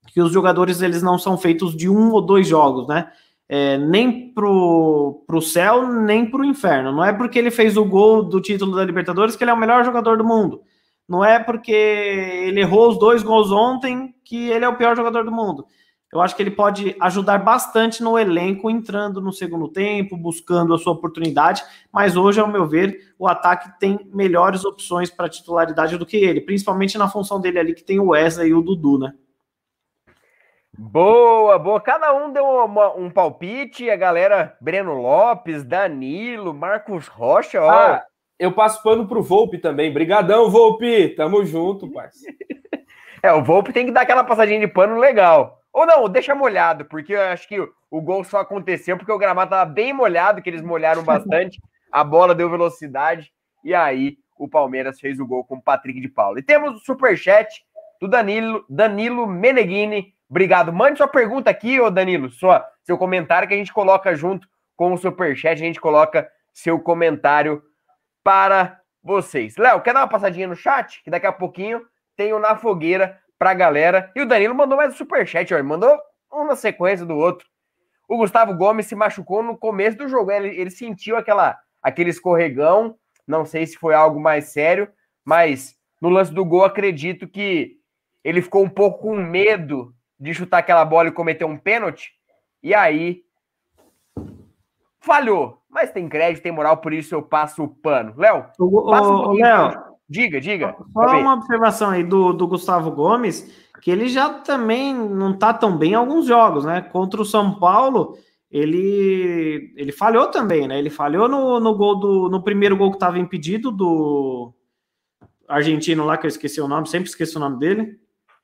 que os jogadores eles não são feitos de um ou dois jogos, né? É, nem pro, pro céu, nem pro inferno. Não é porque ele fez o gol do título da Libertadores que ele é o melhor jogador do mundo. Não é porque ele errou os dois gols ontem que ele é o pior jogador do mundo. Eu acho que ele pode ajudar bastante no elenco, entrando no segundo tempo, buscando a sua oportunidade. Mas hoje, ao meu ver, o ataque tem melhores opções para titularidade do que ele, principalmente na função dele ali, que tem o Wesley e o Dudu, né? Boa, boa. Cada um deu uma, um palpite. A galera, Breno Lopes, Danilo, Marcos Rocha. Ó. Ah, eu passo pano pro Volpe também. Brigadão, Volpe. Tamo junto, parceiro. é, o Volpe tem que dar aquela passadinha de pano legal. Ou não, deixa molhado, porque eu acho que o, o gol só aconteceu porque o gramado tava bem molhado, que eles molharam bastante. a bola deu velocidade. E aí o Palmeiras fez o gol com o Patrick de Paula. E temos o superchat do Danilo, Danilo Meneghini. Obrigado. Mande sua pergunta aqui, ô Danilo, sua, seu comentário que a gente coloca junto com o superchat, a gente coloca seu comentário para vocês. Léo, quer dar uma passadinha no chat? Que daqui a pouquinho tem o Na Fogueira pra galera. E o Danilo mandou mais um superchat, ó, ele mandou um na sequência do outro. O Gustavo Gomes se machucou no começo do jogo, ele, ele sentiu aquela, aquele escorregão, não sei se foi algo mais sério, mas no lance do gol acredito que ele ficou um pouco com medo de chutar aquela bola e cometer um pênalti, e aí falhou. Mas tem crédito, tem moral, por isso eu passo o pano. Léo, um Léo, diga, diga. Só uma observação aí do, do Gustavo Gomes, que ele já também não tá tão bem em alguns jogos, né? Contra o São Paulo, ele, ele falhou também, né? Ele falhou no, no gol do no primeiro gol que estava impedido do argentino lá que eu esqueci o nome, sempre esqueço o nome dele.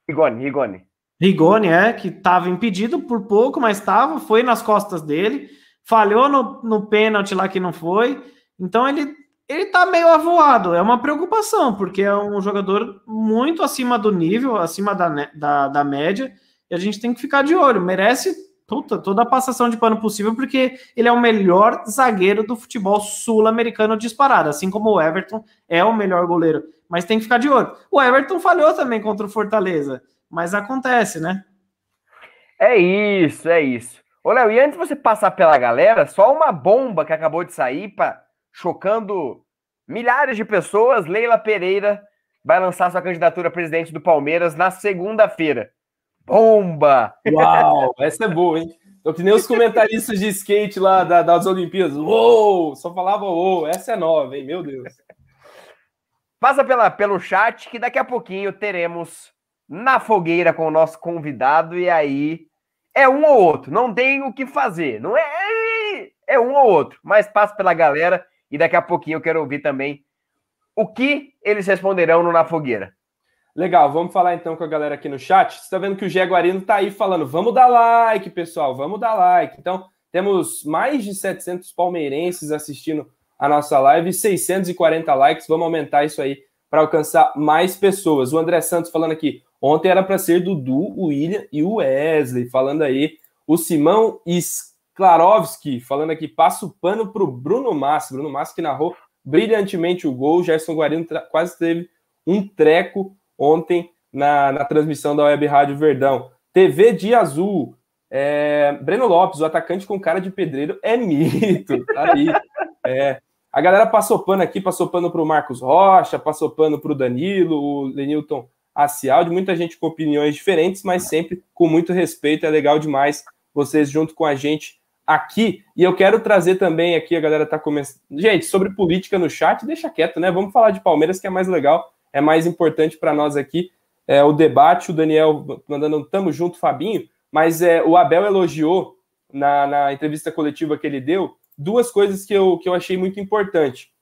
Rigoni, Rigoni. Rigoni, é, que estava impedido por pouco, mas estava, foi nas costas dele, falhou no, no pênalti lá que não foi. Então ele ele tá meio avoado, é uma preocupação, porque é um jogador muito acima do nível, acima da, da, da média, e a gente tem que ficar de olho. Merece puta, toda a passação de pano possível, porque ele é o melhor zagueiro do futebol sul-americano disparado, assim como o Everton é o melhor goleiro. Mas tem que ficar de olho. O Everton falhou também contra o Fortaleza, mas acontece, né? É isso, é isso. Ô, Léo, e antes de você passar pela galera, só uma bomba que acabou de sair, pra, chocando milhares de pessoas. Leila Pereira vai lançar sua candidatura a presidente do Palmeiras na segunda-feira. Bomba! Uau, essa é boa, hein? Tô que nem os comentaristas de skate lá da, das Olimpíadas. Uou! Só falava uou, essa é nova, hein? Meu Deus. Passa pela, pelo chat que daqui a pouquinho teremos na fogueira com o nosso convidado e aí é um ou outro, não tem o que fazer, não é é um ou outro, mas passa pela galera e daqui a pouquinho eu quero ouvir também o que eles responderão no na fogueira. Legal, vamos falar então com a galera aqui no chat. Você está vendo que o Jaguarino está aí falando, vamos dar like, pessoal, vamos dar like. Então, temos mais de 700 palmeirenses assistindo a nossa live, 640 likes. Vamos aumentar isso aí para alcançar mais pessoas. O André Santos falando aqui, ontem era para ser Dudu, o William e o Wesley. Falando aí, o Simão Sklarovski falando aqui, passa o pano para o Bruno Massa. Bruno Massa que narrou brilhantemente o gol. Gerson Guarino quase teve um treco ontem na, na transmissão da Web Rádio Verdão. TV de Azul. É, Breno Lopes, o atacante com cara de pedreiro, é mito. Tá aí. É, a galera passou pano aqui, passou pano para o Marcos Rocha, passou pano para o Danilo, o Lenilton Acialdi, muita gente com opiniões diferentes, mas sempre com muito respeito. É legal demais vocês junto com a gente aqui. E eu quero trazer também aqui, a galera tá começando. Gente, sobre política no chat, deixa quieto, né? Vamos falar de Palmeiras, que é mais legal é mais importante para nós aqui é, o debate. O Daniel mandando tamo junto, Fabinho, mas é, o Abel elogiou na, na entrevista coletiva que ele deu duas coisas que eu, que eu achei muito importante.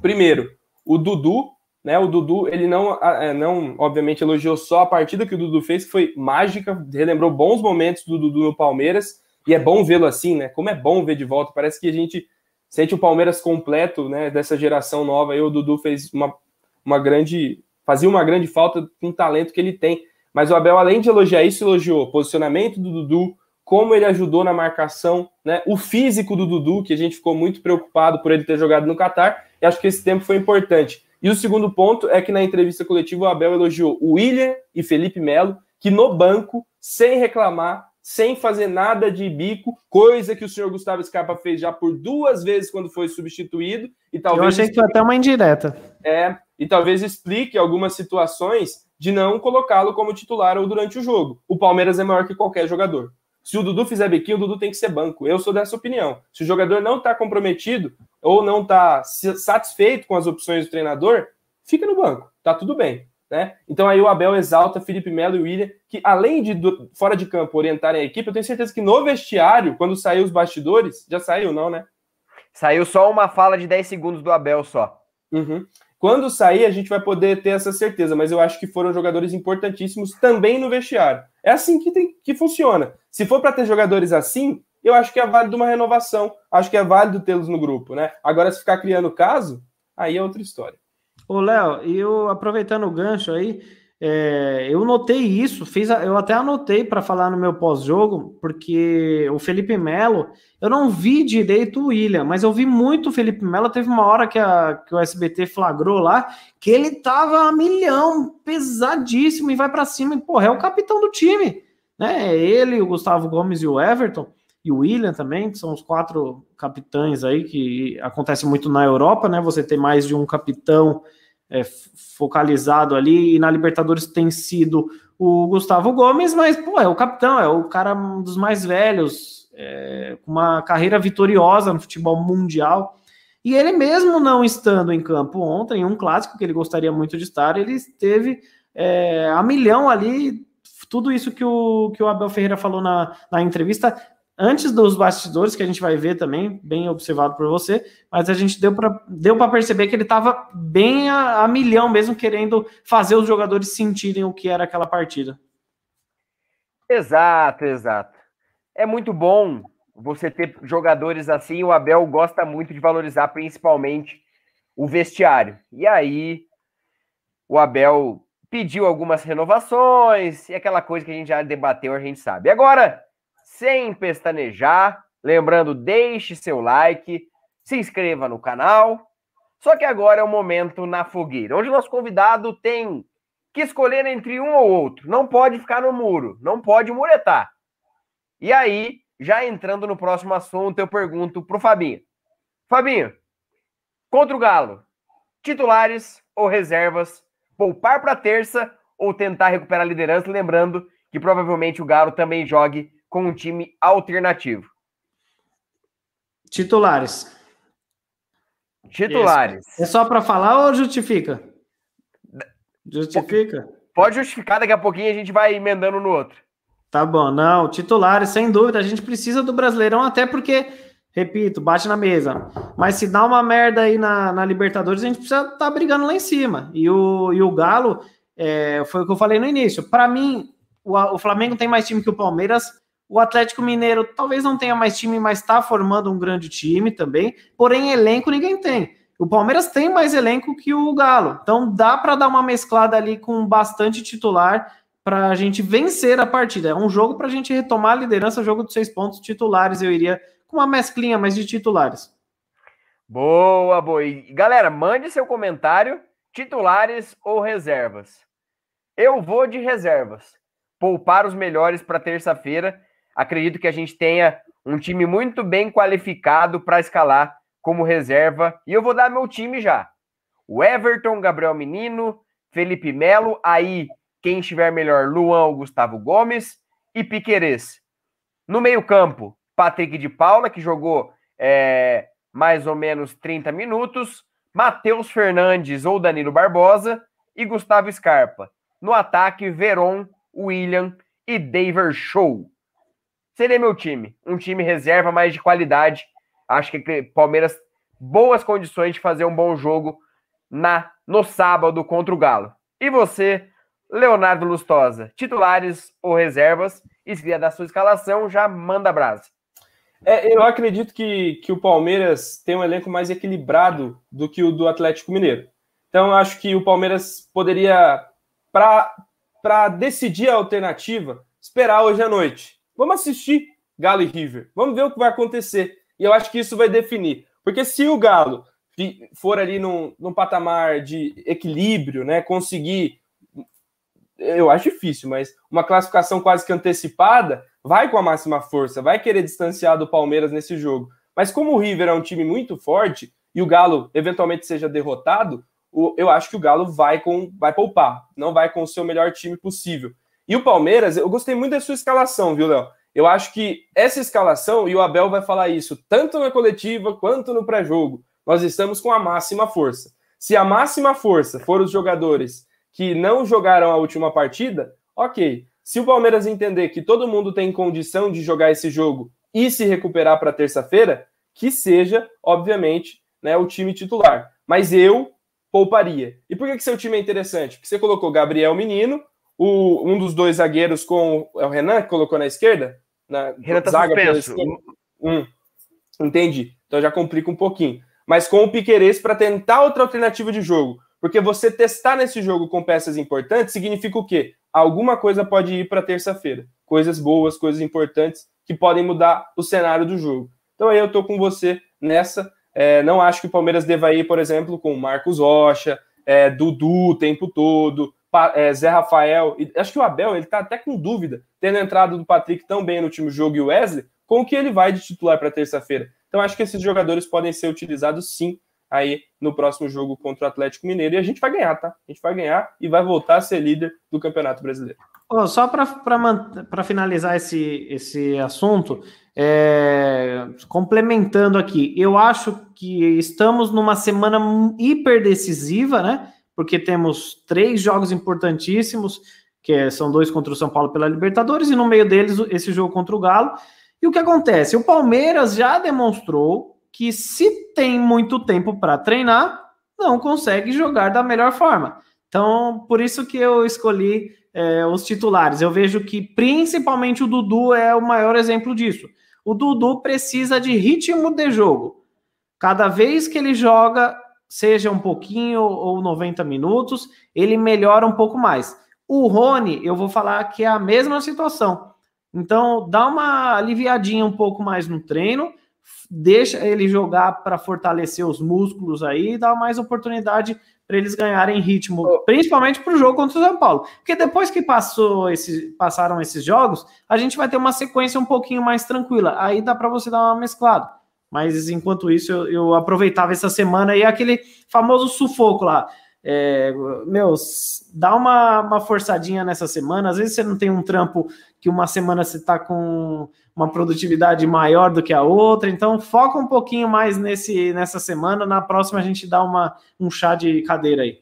Primeiro, o Dudu, né? O Dudu, ele não, é, não, obviamente, elogiou só a partida que o Dudu fez, que foi mágica, relembrou bons momentos do Dudu no Palmeiras, e é bom vê-lo assim, né? Como é bom ver de volta. Parece que a gente sente o Palmeiras completo, né? Dessa geração nova. Aí o Dudu fez uma uma grande. fazia uma grande falta com o talento que ele tem. Mas o Abel, além de elogiar isso, elogiou o posicionamento do Dudu, como ele ajudou na marcação, né? O físico do Dudu, que a gente ficou muito preocupado por ele ter jogado no Catar, e acho que esse tempo foi importante. E o segundo ponto é que na entrevista coletiva o Abel elogiou o William e Felipe Melo, que no banco, sem reclamar, sem fazer nada de bico, coisa que o senhor Gustavo Scarpa fez já por duas vezes quando foi substituído. E talvez Eu achei que foi até uma indireta. É, e talvez explique algumas situações de não colocá-lo como titular ou durante o jogo. O Palmeiras é maior que qualquer jogador. Se o Dudu fizer biquinho, o Dudu tem que ser banco. Eu sou dessa opinião. Se o jogador não está comprometido ou não está satisfeito com as opções do treinador, fica no banco. Tá tudo bem. né? Então aí o Abel exalta Felipe Melo e William, que além de do, fora de campo orientarem a equipe, eu tenho certeza que no vestiário, quando saiu os bastidores, já saiu, não, né? Saiu só uma fala de 10 segundos do Abel só. Uhum. Quando sair, a gente vai poder ter essa certeza, mas eu acho que foram jogadores importantíssimos também no vestiário. É assim que, tem, que funciona. Se for para ter jogadores assim, eu acho que é válido uma renovação. Acho que é válido tê-los no grupo, né? Agora, se ficar criando caso, aí é outra história. Ô, Léo, e eu aproveitando o gancho aí, é, eu notei isso, fiz, eu até anotei para falar no meu pós-jogo, porque o Felipe Melo, eu não vi direito o William, mas eu vi muito o Felipe Melo. Teve uma hora que, a, que o SBT flagrou lá que ele tava a milhão, pesadíssimo, e vai para cima, e porra, é o capitão do time, né? Ele, o Gustavo Gomes e o Everton, e o William também, que são os quatro capitães aí, que acontece muito na Europa, né? Você tem mais de um capitão é, focalizado ali, e na Libertadores tem sido o Gustavo Gomes, mas pô, é o capitão, é o cara um dos mais velhos, é, com uma carreira vitoriosa no futebol mundial. E ele mesmo não estando em campo ontem, um clássico que ele gostaria muito de estar, ele esteve é, a milhão ali. Tudo isso que o, que o Abel Ferreira falou na, na entrevista antes dos bastidores, que a gente vai ver também, bem observado por você, mas a gente deu para deu perceber que ele estava bem a, a, milhão mesmo, querendo fazer os jogadores sentirem o que era aquela partida. Exato, exato. É muito bom você ter jogadores assim, o Abel gosta muito de valorizar principalmente o vestiário. E aí, o Abel pediu algumas renovações e aquela coisa que a gente já debateu, a gente sabe. Agora, sem pestanejar. Lembrando, deixe seu like, se inscreva no canal. Só que agora é o momento na fogueira, onde o nosso convidado tem que escolher entre um ou outro. Não pode ficar no muro, não pode muretar. E aí, já entrando no próximo assunto, eu pergunto pro Fabinho. Fabinho, contra o Galo, titulares ou reservas? Poupar para terça ou tentar recuperar a liderança? Lembrando que provavelmente o Galo também jogue com um time alternativo? Titulares. Titulares. Isso. É só para falar ou justifica? Justifica? Pode justificar, daqui a pouquinho a gente vai emendando no outro. Tá bom, não, titulares, sem dúvida, a gente precisa do Brasileirão, até porque, repito, bate na mesa. Mas se dá uma merda aí na, na Libertadores, a gente precisa estar tá brigando lá em cima. E o, e o Galo, é, foi o que eu falei no início. Para mim, o, o Flamengo tem mais time que o Palmeiras, o Atlético Mineiro talvez não tenha mais time, mas está formando um grande time também. Porém, elenco ninguém tem. O Palmeiras tem mais elenco que o Galo. Então dá para dar uma mesclada ali com bastante titular para a gente vencer a partida. É um jogo para a gente retomar a liderança, jogo de seis pontos titulares. Eu iria com uma mesclinha mais de titulares. Boa, boa. E, galera, mande seu comentário: titulares ou reservas? Eu vou de reservas. Poupar os melhores para terça-feira acredito que a gente tenha um time muito bem qualificado para escalar como reserva. E eu vou dar meu time já. O Everton, Gabriel Menino, Felipe Melo, aí quem estiver melhor, Luan Gustavo Gomes e Piquerez. No meio-campo, Patrick de Paula, que jogou é, mais ou menos 30 minutos, Matheus Fernandes ou Danilo Barbosa e Gustavo Scarpa. No ataque, Veron, William e Daver Show seria meu time. Um time reserva, mais de qualidade. Acho que Palmeiras, boas condições de fazer um bom jogo na no sábado contra o Galo. E você, Leonardo Lustosa, titulares ou reservas? E se sua escalação, já manda brasa. É, eu acredito que, que o Palmeiras tem um elenco mais equilibrado do que o do Atlético Mineiro. Então, acho que o Palmeiras poderia, para decidir a alternativa, esperar hoje à noite. Vamos assistir Galo e River. Vamos ver o que vai acontecer. E eu acho que isso vai definir. Porque se o Galo for ali num, num patamar de equilíbrio, né, conseguir, eu acho difícil, mas uma classificação quase que antecipada, vai com a máxima força, vai querer distanciar do Palmeiras nesse jogo. Mas como o River é um time muito forte e o Galo eventualmente seja derrotado, eu acho que o Galo vai com vai poupar, não vai com o seu melhor time possível. E o Palmeiras, eu gostei muito da sua escalação, viu, Léo? Eu acho que essa escalação, e o Abel vai falar isso, tanto na coletiva quanto no pré-jogo, nós estamos com a máxima força. Se a máxima força for os jogadores que não jogaram a última partida, ok. Se o Palmeiras entender que todo mundo tem condição de jogar esse jogo e se recuperar para terça-feira, que seja, obviamente, né, o time titular. Mas eu pouparia. E por que, que seu time é interessante? Porque você colocou Gabriel Menino, o, um dos dois zagueiros com. É o Renan que colocou na esquerda? Na, Renan tá zaga Hum, entendi. Então já complica um pouquinho. Mas com o Piquerez para tentar outra alternativa de jogo. Porque você testar nesse jogo com peças importantes significa o quê? Alguma coisa pode ir para terça-feira. Coisas boas, coisas importantes que podem mudar o cenário do jogo. Então aí eu tô com você nessa. É, não acho que o Palmeiras deva ir, por exemplo, com Marcos Rocha, é, Dudu o tempo todo, é, Zé Rafael. E acho que o Abel ele tá até com dúvida, tendo entrado do Patrick tão bem no último jogo e o Wesley, com o que ele vai de titular para terça-feira. Então acho que esses jogadores podem ser utilizados sim aí no próximo jogo contra o Atlético Mineiro e a gente vai ganhar, tá? A gente vai ganhar e vai voltar a ser líder do Campeonato Brasileiro. Oh, só para finalizar esse, esse assunto, é, complementando aqui, eu acho que estamos numa semana hiper decisiva, né? Porque temos três jogos importantíssimos, que são dois contra o São Paulo pela Libertadores, e no meio deles esse jogo contra o Galo. E o que acontece? O Palmeiras já demonstrou que, se tem muito tempo para treinar, não consegue jogar da melhor forma. Então, por isso que eu escolhi é, os titulares. Eu vejo que principalmente o Dudu é o maior exemplo disso. O Dudu precisa de ritmo de jogo. Cada vez que ele joga, seja um pouquinho ou 90 minutos, ele melhora um pouco mais. O Rony, eu vou falar que é a mesma situação. Então, dá uma aliviadinha um pouco mais no treino, deixa ele jogar para fortalecer os músculos aí, dá mais oportunidade para eles ganharem ritmo, principalmente para o jogo contra o São Paulo. Porque depois que passou esse, passaram esses jogos, a gente vai ter uma sequência um pouquinho mais tranquila. Aí dá para você dar uma mesclada. Mas enquanto isso, eu, eu aproveitava essa semana e aquele famoso sufoco lá. É, dá uma, uma forçadinha nessa semana. Às vezes você não tem um trampo que uma semana você está com uma produtividade maior do que a outra. Então, foca um pouquinho mais nesse, nessa semana. Na próxima, a gente dá uma, um chá de cadeira aí.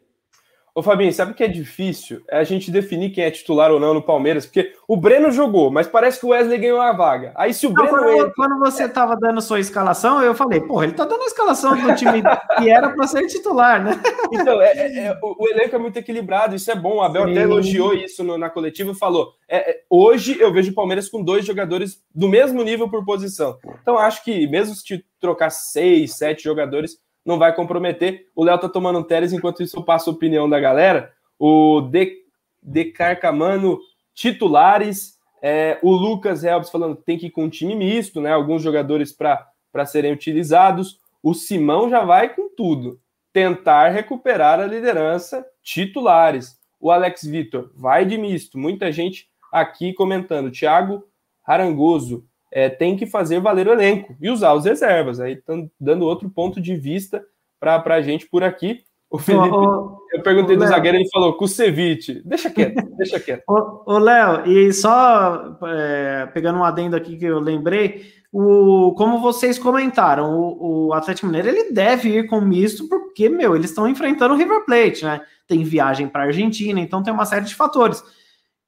Ô Fabinho, sabe o que é difícil? É a gente definir quem é titular ou não no Palmeiras, porque o Breno jogou, mas parece que o Wesley ganhou a vaga. Aí se o não, Breno. Quando, quando você estava dando sua escalação, eu falei, porra, ele tá dando a escalação do time que era para ser titular, né? Então, é, é, é, o, o, elenco é muito equilibrado, isso é bom. O Abel Sim. até elogiou isso no, na coletiva e falou: é, é, hoje eu vejo o Palmeiras com dois jogadores do mesmo nível por posição. Então, acho que mesmo se trocar seis, sete jogadores não vai comprometer. O Léo tá tomando um Teres, enquanto isso eu passo a opinião da galera. O De, De Carcamano, titulares. É, o Lucas Helps falando que tem que ir com um time misto, né? Alguns jogadores para serem utilizados. O Simão já vai com tudo. Tentar recuperar a liderança, titulares. O Alex Vitor vai de misto. Muita gente aqui comentando. Thiago Harangoso, é, tem que fazer valer o elenco e usar os reservas. Aí estão dando outro ponto de vista para a gente por aqui. O Felipe, ô, eu perguntei do zagueiro, ele falou Kusevich. Deixa quieto, deixa quieto. Ô, Léo, e só é, pegando um adendo aqui que eu lembrei, o, como vocês comentaram, o, o Atlético Mineiro ele deve ir com misto, porque, meu, eles estão enfrentando o River Plate, né? Tem viagem para a Argentina, então tem uma série de fatores.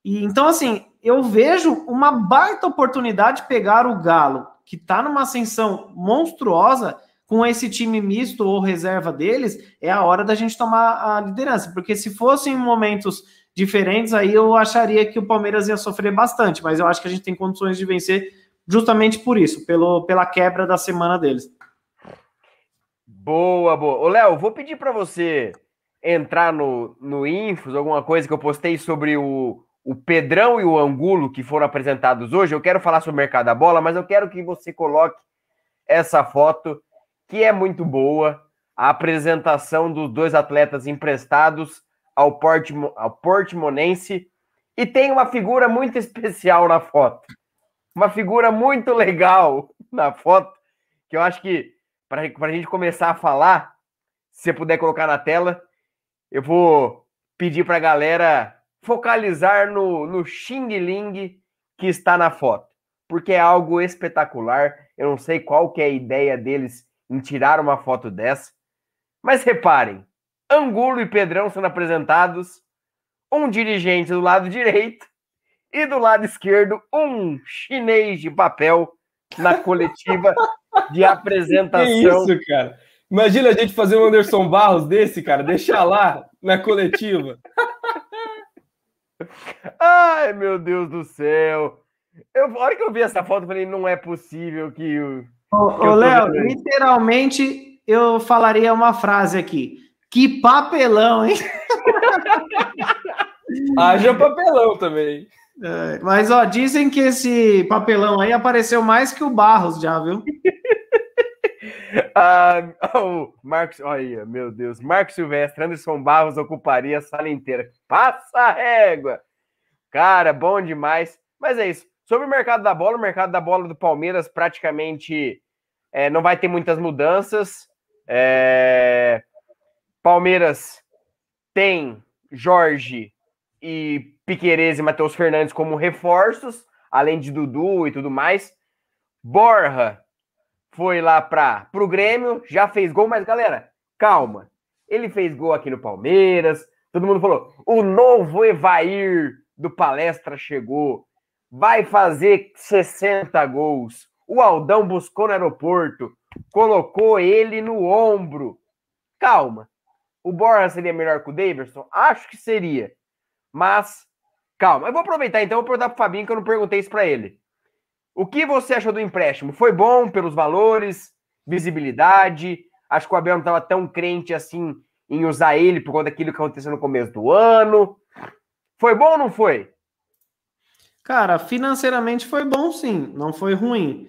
E então, assim, eu vejo uma baita oportunidade de pegar o Galo, que está numa ascensão monstruosa, com esse time misto ou reserva deles, é a hora da gente tomar a liderança. Porque se fossem momentos diferentes, aí eu acharia que o Palmeiras ia sofrer bastante, mas eu acho que a gente tem condições de vencer justamente por isso, pelo, pela quebra da semana deles. Boa, boa. Ô, Léo, vou pedir para você entrar no, no Infos, alguma coisa que eu postei sobre o, o Pedrão e o Angulo que foram apresentados hoje, eu quero falar sobre o mercado da bola, mas eu quero que você coloque essa foto, que é muito boa, a apresentação dos dois atletas emprestados ao, ao Portimonense, e tem uma figura muito especial na foto. Uma figura muito legal na foto, que eu acho que, para a gente começar a falar, se você puder colocar na tela, eu vou pedir para a galera focalizar no, no Xing Ling que está na foto, porque é algo espetacular. Eu não sei qual que é a ideia deles em tirar uma foto dessa, mas reparem, Angulo e Pedrão sendo apresentados um dirigente do lado direito e do lado esquerdo um chinês de papel na coletiva de apresentação. Que isso, cara? Imagina a gente fazer um Anderson Barros desse, cara, deixar lá na coletiva. Ai, meu Deus do céu. Eu, a hora que eu vi essa foto, eu falei, não é possível que o. Ô, Léo, literalmente eu falaria uma frase aqui. Que papelão, hein? Haja papelão também. É, mas, ó, dizem que esse papelão aí apareceu mais que o Barros já, viu? ah, oh, Marcos, olha, meu Deus, Marcos Silvestre, Anderson Barros ocuparia a sala inteira. Passa a régua! Cara, bom demais. Mas é isso. Sobre o mercado da bola, o mercado da bola do Palmeiras praticamente é, não vai ter muitas mudanças. É, Palmeiras tem Jorge e Piquerez e Matheus Fernandes como reforços, além de Dudu e tudo mais. Borra foi lá para o Grêmio, já fez gol, mas galera, calma. Ele fez gol aqui no Palmeiras. Todo mundo falou: o novo Evair do Palestra chegou, vai fazer 60 gols. O Aldão buscou no aeroporto, colocou ele no ombro. Calma. O Borja seria melhor que o Davidson? Acho que seria. Mas, calma. Eu vou aproveitar então, vou perguntar para o Fabinho, que eu não perguntei isso para ele. O que você achou do empréstimo? Foi bom pelos valores, visibilidade? Acho que o Abel não estava tão crente assim em usar ele por conta daquilo que aconteceu no começo do ano. Foi bom ou não foi? Cara, financeiramente foi bom sim, não foi ruim.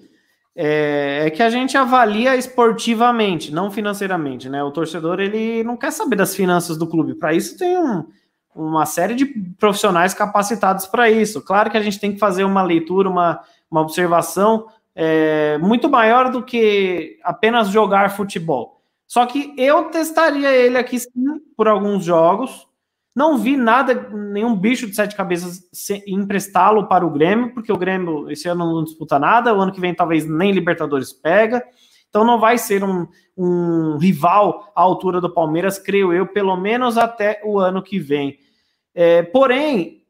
É, é, que a gente avalia esportivamente, não financeiramente, né? O torcedor ele não quer saber das finanças do clube. Para isso tem um, uma série de profissionais capacitados para isso. Claro que a gente tem que fazer uma leitura, uma, uma observação é, muito maior do que apenas jogar futebol. Só que eu testaria ele aqui sim, por alguns jogos. Não vi nada, nenhum bicho de sete cabeças emprestá-lo para o Grêmio, porque o Grêmio esse ano não disputa nada, o ano que vem talvez nem Libertadores pega. Então não vai ser um, um rival à altura do Palmeiras, creio eu, pelo menos até o ano que vem. É, porém,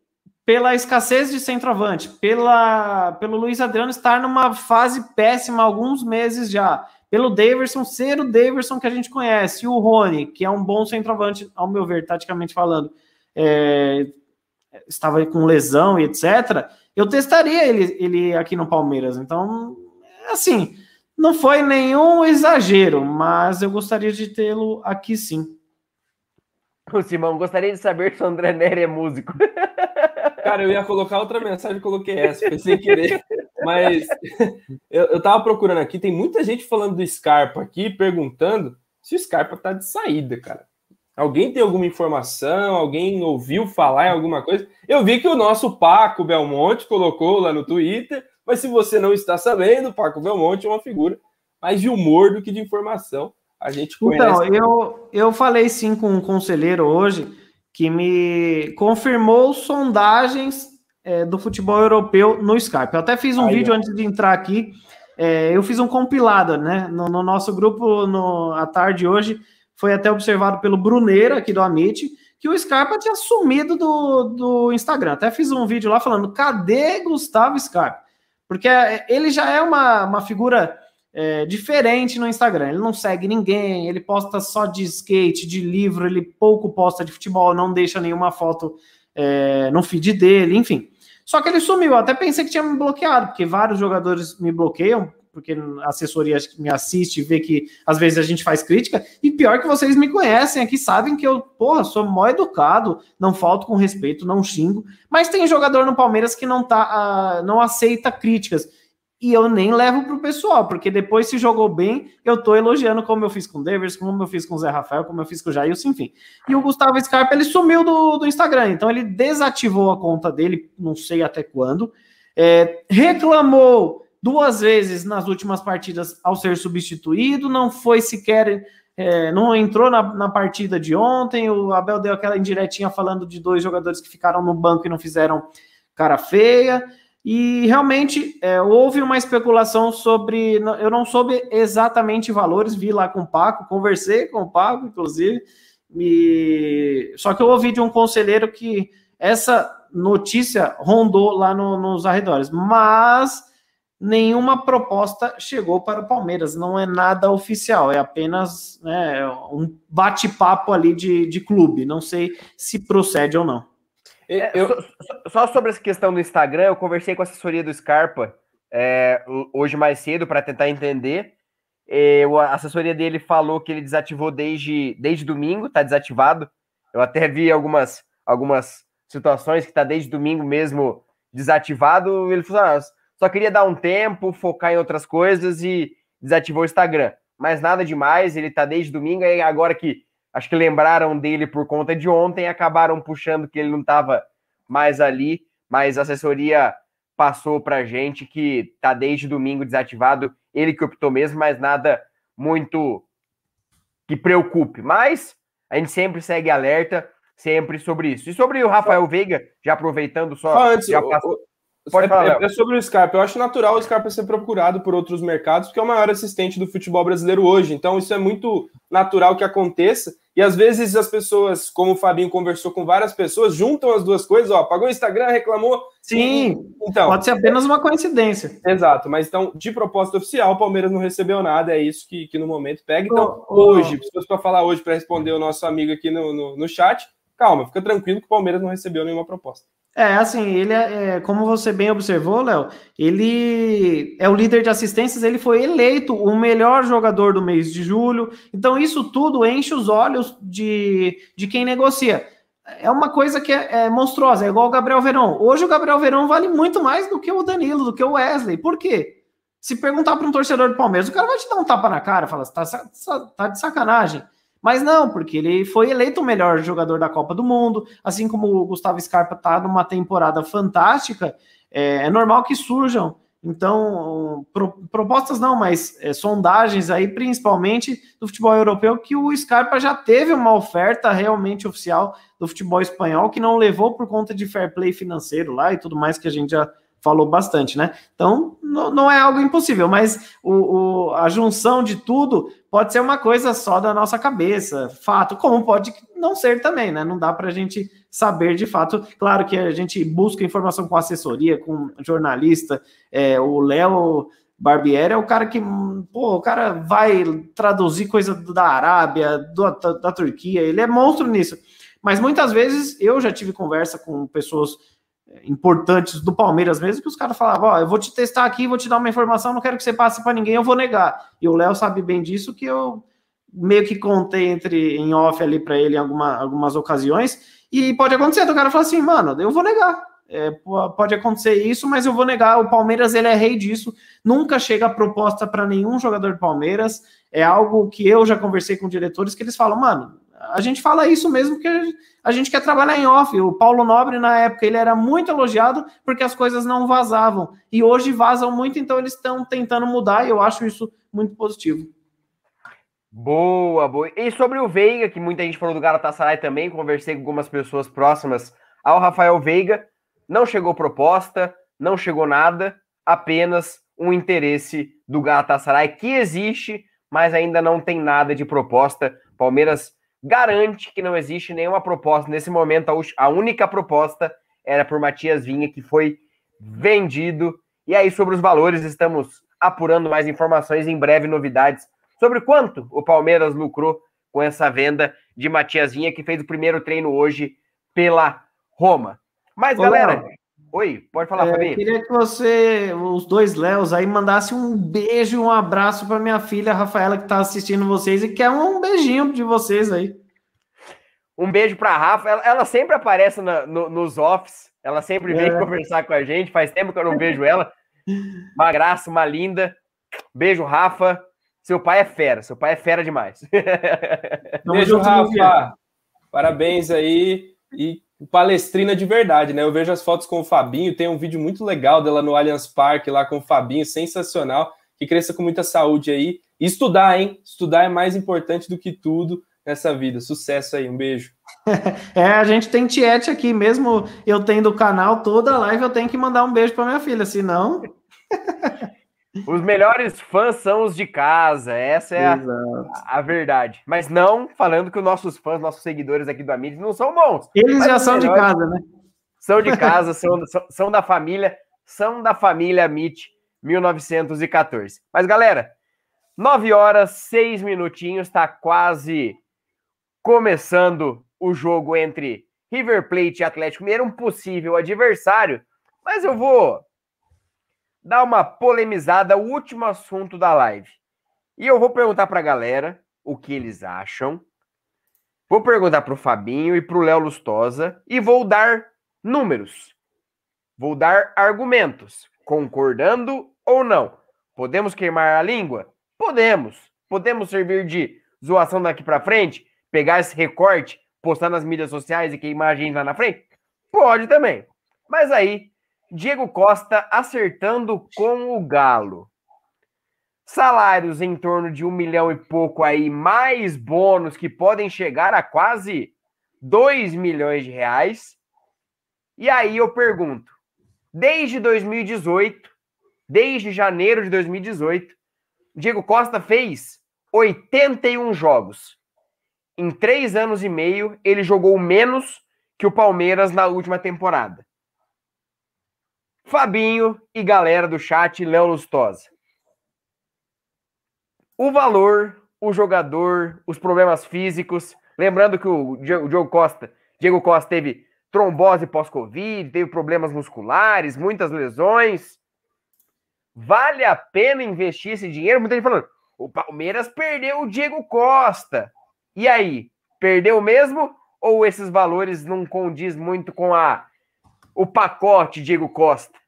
pela escassez de centroavante, pela, pelo Luiz Adriano estar numa fase péssima há alguns meses já, pelo Daverson ser o Daverson que a gente conhece, e o Rony, que é um bom centroavante, ao meu ver, taticamente falando, é, estava com lesão e etc., eu testaria ele, ele aqui no Palmeiras. Então, assim, não foi nenhum exagero, mas eu gostaria de tê-lo aqui sim. O Simão, gostaria de saber se o André Nery é músico. Cara, eu ia colocar outra mensagem, e coloquei essa, foi sem querer. Mas eu, eu tava procurando aqui, tem muita gente falando do Scarpa aqui, perguntando se o Scarpa tá de saída, cara. Alguém tem alguma informação? Alguém ouviu falar em alguma coisa? Eu vi que o nosso Paco Belmonte colocou lá no Twitter, mas se você não está sabendo, Paco Belmonte é uma figura mais de humor do que de informação. A gente conhece. Então, eu, eu falei sim com um conselheiro hoje que me confirmou sondagens é, do futebol europeu no Skype. Eu até fiz um Aí, vídeo ó. antes de entrar aqui. É, eu fiz um compilado, né? No, no, nosso grupo, no, à tarde hoje, foi até observado pelo Bruneira, aqui do Amit, que o Scarpa tinha sumido do, do Instagram. Até fiz um vídeo lá falando: cadê Gustavo Scarpa? Porque é, ele já é uma, uma figura é, diferente no Instagram. Ele não segue ninguém, ele posta só de skate, de livro, ele pouco posta de futebol, não deixa nenhuma foto é, no feed dele, enfim. Só que ele sumiu. Eu até pensei que tinha me bloqueado, porque vários jogadores me bloqueiam, porque a assessoria me assiste vê que às vezes a gente faz crítica. E pior que vocês me conhecem aqui, sabem que eu, porra, sou mó educado, não falto com respeito, não xingo. Mas tem jogador no Palmeiras que não tá, uh, não aceita críticas e eu nem levo pro pessoal, porque depois se jogou bem, eu tô elogiando como eu fiz com o Davis, como eu fiz com o Zé Rafael, como eu fiz com o Jailson, enfim. E o Gustavo Scarpa, ele sumiu do, do Instagram, então ele desativou a conta dele, não sei até quando, é, reclamou duas vezes nas últimas partidas ao ser substituído, não foi sequer, é, não entrou na, na partida de ontem, o Abel deu aquela indiretinha falando de dois jogadores que ficaram no banco e não fizeram cara feia, e realmente é, houve uma especulação sobre. Eu não soube exatamente valores, vi lá com o Paco, conversei com o Paco, inclusive, E... Só que eu ouvi de um conselheiro que essa notícia rondou lá no, nos arredores, mas nenhuma proposta chegou para o Palmeiras, não é nada oficial, é apenas né, um bate-papo ali de, de clube, não sei se procede ou não. Eu... só, só, sobre essa questão do Instagram, eu conversei com a assessoria do Scarpa é, hoje mais cedo para tentar entender. É, a assessoria dele falou que ele desativou desde, desde domingo, está desativado. Eu até vi algumas, algumas situações que está desde domingo mesmo desativado. Ele falou: ah, só queria dar um tempo, focar em outras coisas e desativou o Instagram. Mas nada demais, ele está desde domingo, e agora que acho que lembraram dele por conta de ontem, acabaram puxando que ele não estava mais ali, mas a assessoria passou para gente que está desde domingo desativado, ele que optou mesmo, mas nada muito que preocupe. Mas a gente sempre segue alerta, sempre sobre isso. E sobre o Rafael Veiga, já aproveitando só. só antes, já. Pode é, falar, é, é, sobre o Scarpa. Eu acho natural o Scarpa ser procurado por outros mercados, porque é o maior assistente do futebol brasileiro hoje. Então, isso é muito natural que aconteça. E às vezes as pessoas, como o Fabinho conversou com várias pessoas, juntam as duas coisas, ó, pagou o Instagram, reclamou. Sim, então, pode ser apenas uma coincidência. Exato, mas então, de proposta oficial, o Palmeiras não recebeu nada, é isso que, que no momento pega. Então, oh, oh. hoje, se fosse para falar hoje, para responder o nosso amigo aqui no, no, no chat, calma, fica tranquilo que o Palmeiras não recebeu nenhuma proposta. É, assim, ele é, é, como você bem observou, Léo, ele é o líder de assistências, ele foi eleito o melhor jogador do mês de julho. Então, isso tudo enche os olhos de, de quem negocia. É uma coisa que é, é monstruosa, é igual o Gabriel Verão. Hoje o Gabriel Verão vale muito mais do que o Danilo, do que o Wesley. Por quê? Se perguntar para um torcedor do Palmeiras, o cara vai te dar um tapa na cara, fala, tá, tá de sacanagem. Mas não, porque ele foi eleito o melhor jogador da Copa do Mundo, assim como o Gustavo Scarpa está numa temporada fantástica, é, é, normal que surjam. Então, pro, propostas não, mas é, sondagens aí, principalmente do futebol europeu, que o Scarpa já teve uma oferta realmente oficial do futebol espanhol, que não levou por conta de fair play financeiro lá e tudo mais que a gente já falou bastante, né? Então, não, não é algo impossível, mas o, o, a junção de tudo pode ser uma coisa só da nossa cabeça, fato, como pode não ser também, né? Não dá para a gente saber de fato. Claro que a gente busca informação com assessoria, com jornalista, é, o Léo. Barbieri é o cara que, pô, o cara vai traduzir coisa da Arábia, do, da, da Turquia, ele é monstro nisso. Mas muitas vezes eu já tive conversa com pessoas importantes do Palmeiras mesmo, que os caras falavam, ó, oh, eu vou te testar aqui, vou te dar uma informação, não quero que você passe para ninguém, eu vou negar. E o Léo sabe bem disso, que eu meio que contei entre em off ali para ele em alguma, algumas ocasiões, e pode acontecer, o cara fala assim, mano, eu vou negar. É, pode acontecer isso, mas eu vou negar. O Palmeiras ele é rei disso. Nunca chega proposta para nenhum jogador do Palmeiras. É algo que eu já conversei com diretores que eles falam, mano, a gente fala isso mesmo porque a gente quer trabalhar em off. O Paulo Nobre, na época, ele era muito elogiado porque as coisas não vazavam. E hoje vazam muito, então eles estão tentando mudar e eu acho isso muito positivo. Boa, boa. E sobre o Veiga, que muita gente falou do Galatasaray também, conversei com algumas pessoas próximas ao Rafael Veiga. Não chegou proposta, não chegou nada, apenas um interesse do Galatasaray que existe, mas ainda não tem nada de proposta. Palmeiras garante que não existe nenhuma proposta. Nesse momento, a única proposta era por Matias Vinha, que foi vendido. E aí, sobre os valores, estamos apurando mais informações, em breve novidades sobre quanto o Palmeiras lucrou com essa venda de Matias Vinha, que fez o primeiro treino hoje pela Roma. Mas, Olá. galera, Oi, pode falar, é, Fabinho. Queria que você, os dois Léos aí, mandasse um beijo e um abraço para minha filha Rafaela, que está assistindo vocês e quer um beijinho de vocês aí. Um beijo para a Rafa. Ela, ela, sempre aparece na, no, nos offs, ela sempre vem é. conversar com a gente. Faz tempo que eu não vejo ela. Uma graça, uma linda. Beijo, Rafa. Seu pai é fera, seu pai é fera demais. Beijo, Rafa. Parabéns aí. E palestrina de verdade, né? Eu vejo as fotos com o Fabinho, tem um vídeo muito legal dela no Allianz Parque lá com o Fabinho, sensacional. Que cresça com muita saúde aí. E estudar, hein? Estudar é mais importante do que tudo nessa vida. Sucesso aí, um beijo. É, a gente tem Tiete aqui, mesmo eu tendo o canal, toda live eu tenho que mandar um beijo para minha filha, senão. Os melhores fãs são os de casa, essa é a, a, verdade. Mas não falando que os nossos fãs, nossos seguidores aqui do Amid não são bons. Eles já são de casa, né? São de casa, são, são, são, da família, são da família Amit 1914. Mas galera, 9 horas, 6 minutinhos, está quase começando o jogo entre River Plate e Atlético Mineiro, um possível adversário. Mas eu vou dar uma polemizada, o último assunto da live. E eu vou perguntar para a galera o que eles acham. Vou perguntar para o Fabinho e para o Léo Lustosa e vou dar números. Vou dar argumentos, concordando ou não. Podemos queimar a língua? Podemos. Podemos servir de zoação daqui para frente? Pegar esse recorte, postar nas mídias sociais e queimar a gente lá na frente? Pode também. Mas aí Diego Costa acertando com o Galo. Salários em torno de um milhão e pouco aí, mais bônus que podem chegar a quase 2 milhões de reais. E aí eu pergunto: desde 2018, desde janeiro de 2018, Diego Costa fez 81 jogos. Em três anos e meio, ele jogou menos que o Palmeiras na última temporada. Fabinho e galera do chat, Léo Lustosa. O valor, o jogador, os problemas físicos. Lembrando que o Diego Costa, Diego Costa teve trombose pós-Covid, teve problemas musculares, muitas lesões. Vale a pena investir esse dinheiro? Muita gente falando, o Palmeiras perdeu o Diego Costa. E aí, perdeu mesmo? Ou esses valores não condiz muito com a o pacote Diego Costa?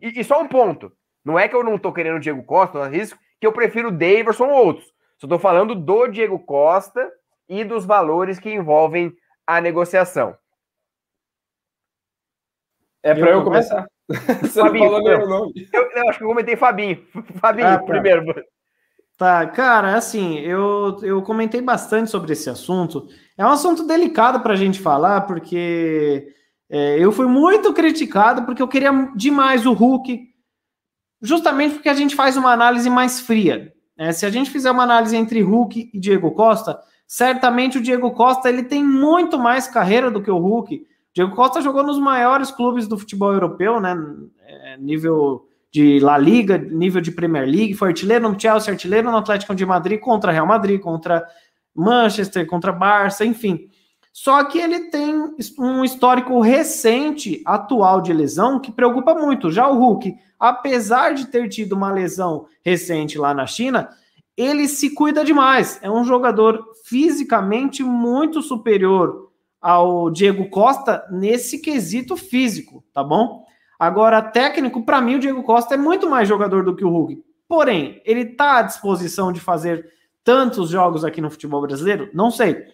E, e, só um ponto. Não é que eu não tô querendo o Diego Costa, não é isso, que eu prefiro o Daverson ou outros. Só tô falando do Diego Costa e dos valores que envolvem a negociação. É para eu, eu começar? Você Fabinho, não falou meu nome. Eu, eu, acho que eu comentei Fabinho. Fabinho, ah, tá. primeiro. Tá, cara, assim, eu, eu comentei bastante sobre esse assunto. É um assunto delicado para a gente falar, porque é, eu fui muito criticado porque eu queria demais o Hulk, justamente porque a gente faz uma análise mais fria. Né? Se a gente fizer uma análise entre Hulk e Diego Costa, certamente o Diego Costa ele tem muito mais carreira do que o Hulk. Diego Costa jogou nos maiores clubes do futebol europeu, né? É, nível de La Liga, nível de Premier League, foi artilheiro no Chelsea, artilheiro no Atlético de Madrid, contra Real Madrid, contra Manchester, contra Barça, enfim. Só que ele tem um histórico recente, atual de lesão, que preocupa muito. Já o Hulk, apesar de ter tido uma lesão recente lá na China, ele se cuida demais. É um jogador fisicamente muito superior ao Diego Costa nesse quesito físico, tá bom? Agora, técnico, para mim, o Diego Costa é muito mais jogador do que o Hulk. Porém, ele está à disposição de fazer tantos jogos aqui no futebol brasileiro? Não sei.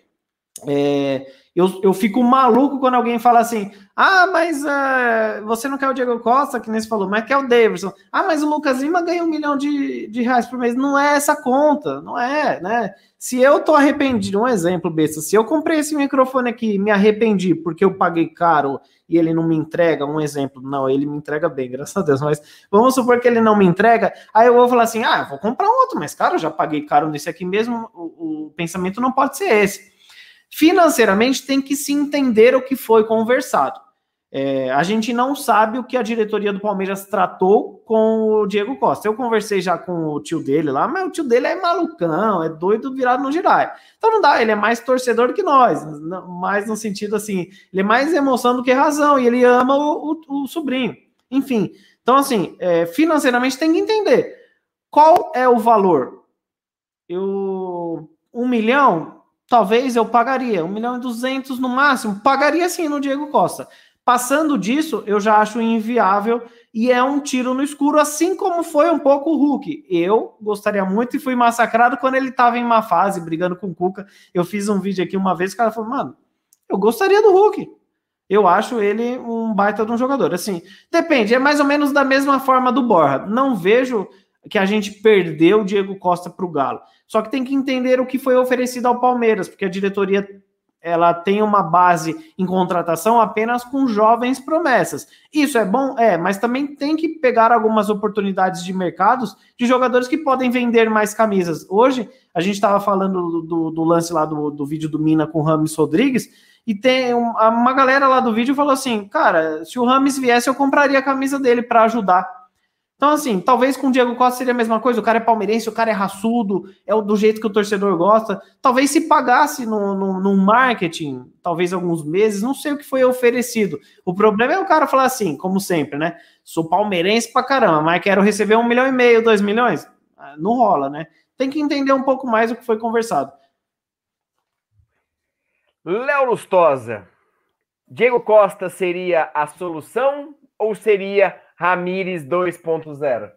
É, eu, eu fico maluco quando alguém fala assim: ah, mas uh, você não quer o Diego Costa, que nem você falou, mas quer o Davidson. Ah, mas o Lucas Lima ganha um milhão de, de reais por mês. Não é essa conta, não é, né? Se eu tô arrependido, um exemplo, besta, se eu comprei esse microfone aqui me arrependi porque eu paguei caro e ele não me entrega, um exemplo, não, ele me entrega bem, graças a Deus, mas vamos supor que ele não me entrega, aí eu vou falar assim: ah, vou comprar outro, mas cara, eu já paguei caro nesse aqui mesmo, o, o pensamento não pode ser esse. Financeiramente, tem que se entender o que foi conversado. É, a gente não sabe o que a diretoria do Palmeiras tratou com o Diego Costa. Eu conversei já com o tio dele lá, mas o tio dele é malucão, é doido virado no girai. Então não dá, ele é mais torcedor do que nós, mais no sentido assim, ele é mais emoção do que razão, e ele ama o, o, o sobrinho. Enfim, então assim, é, financeiramente tem que entender qual é o valor. Eu, um milhão, talvez eu pagaria, um milhão e duzentos no máximo, pagaria sim no Diego Costa. Passando disso, eu já acho inviável e é um tiro no escuro, assim como foi um pouco o Hulk. Eu gostaria muito e fui massacrado quando ele estava em uma fase, brigando com o Cuca. Eu fiz um vídeo aqui uma vez, o cara falou, mano, eu gostaria do Hulk. Eu acho ele um baita de um jogador. Assim, depende, é mais ou menos da mesma forma do Borra. Não vejo que a gente perdeu o Diego Costa para o Galo. Só que tem que entender o que foi oferecido ao Palmeiras, porque a diretoria ela tem uma base em contratação apenas com jovens promessas. Isso é bom? É, mas também tem que pegar algumas oportunidades de mercados de jogadores que podem vender mais camisas. Hoje, a gente estava falando do, do, lance lá do, do vídeo do Mina com o Rames Rodrigues, e tem uma galera lá do vídeo falou assim: cara, se o Rames viesse, eu compraria a camisa dele para ajudar. Então, assim, talvez com o Diego Costa seria a mesma coisa. O cara é palmeirense, o cara é raçudo, é do jeito que o torcedor gosta. Talvez se pagasse no, no, no, marketing, talvez alguns meses, não sei o que foi oferecido. O problema é o cara falar assim, como sempre, né? Sou palmeirense pra caramba, mas quero receber um milhão e meio, dois milhões. Ah, não rola, né? Tem que entender um pouco mais o que foi conversado. Léo Lustosa, Diego Costa seria a solução ou seria Ramires 2.0?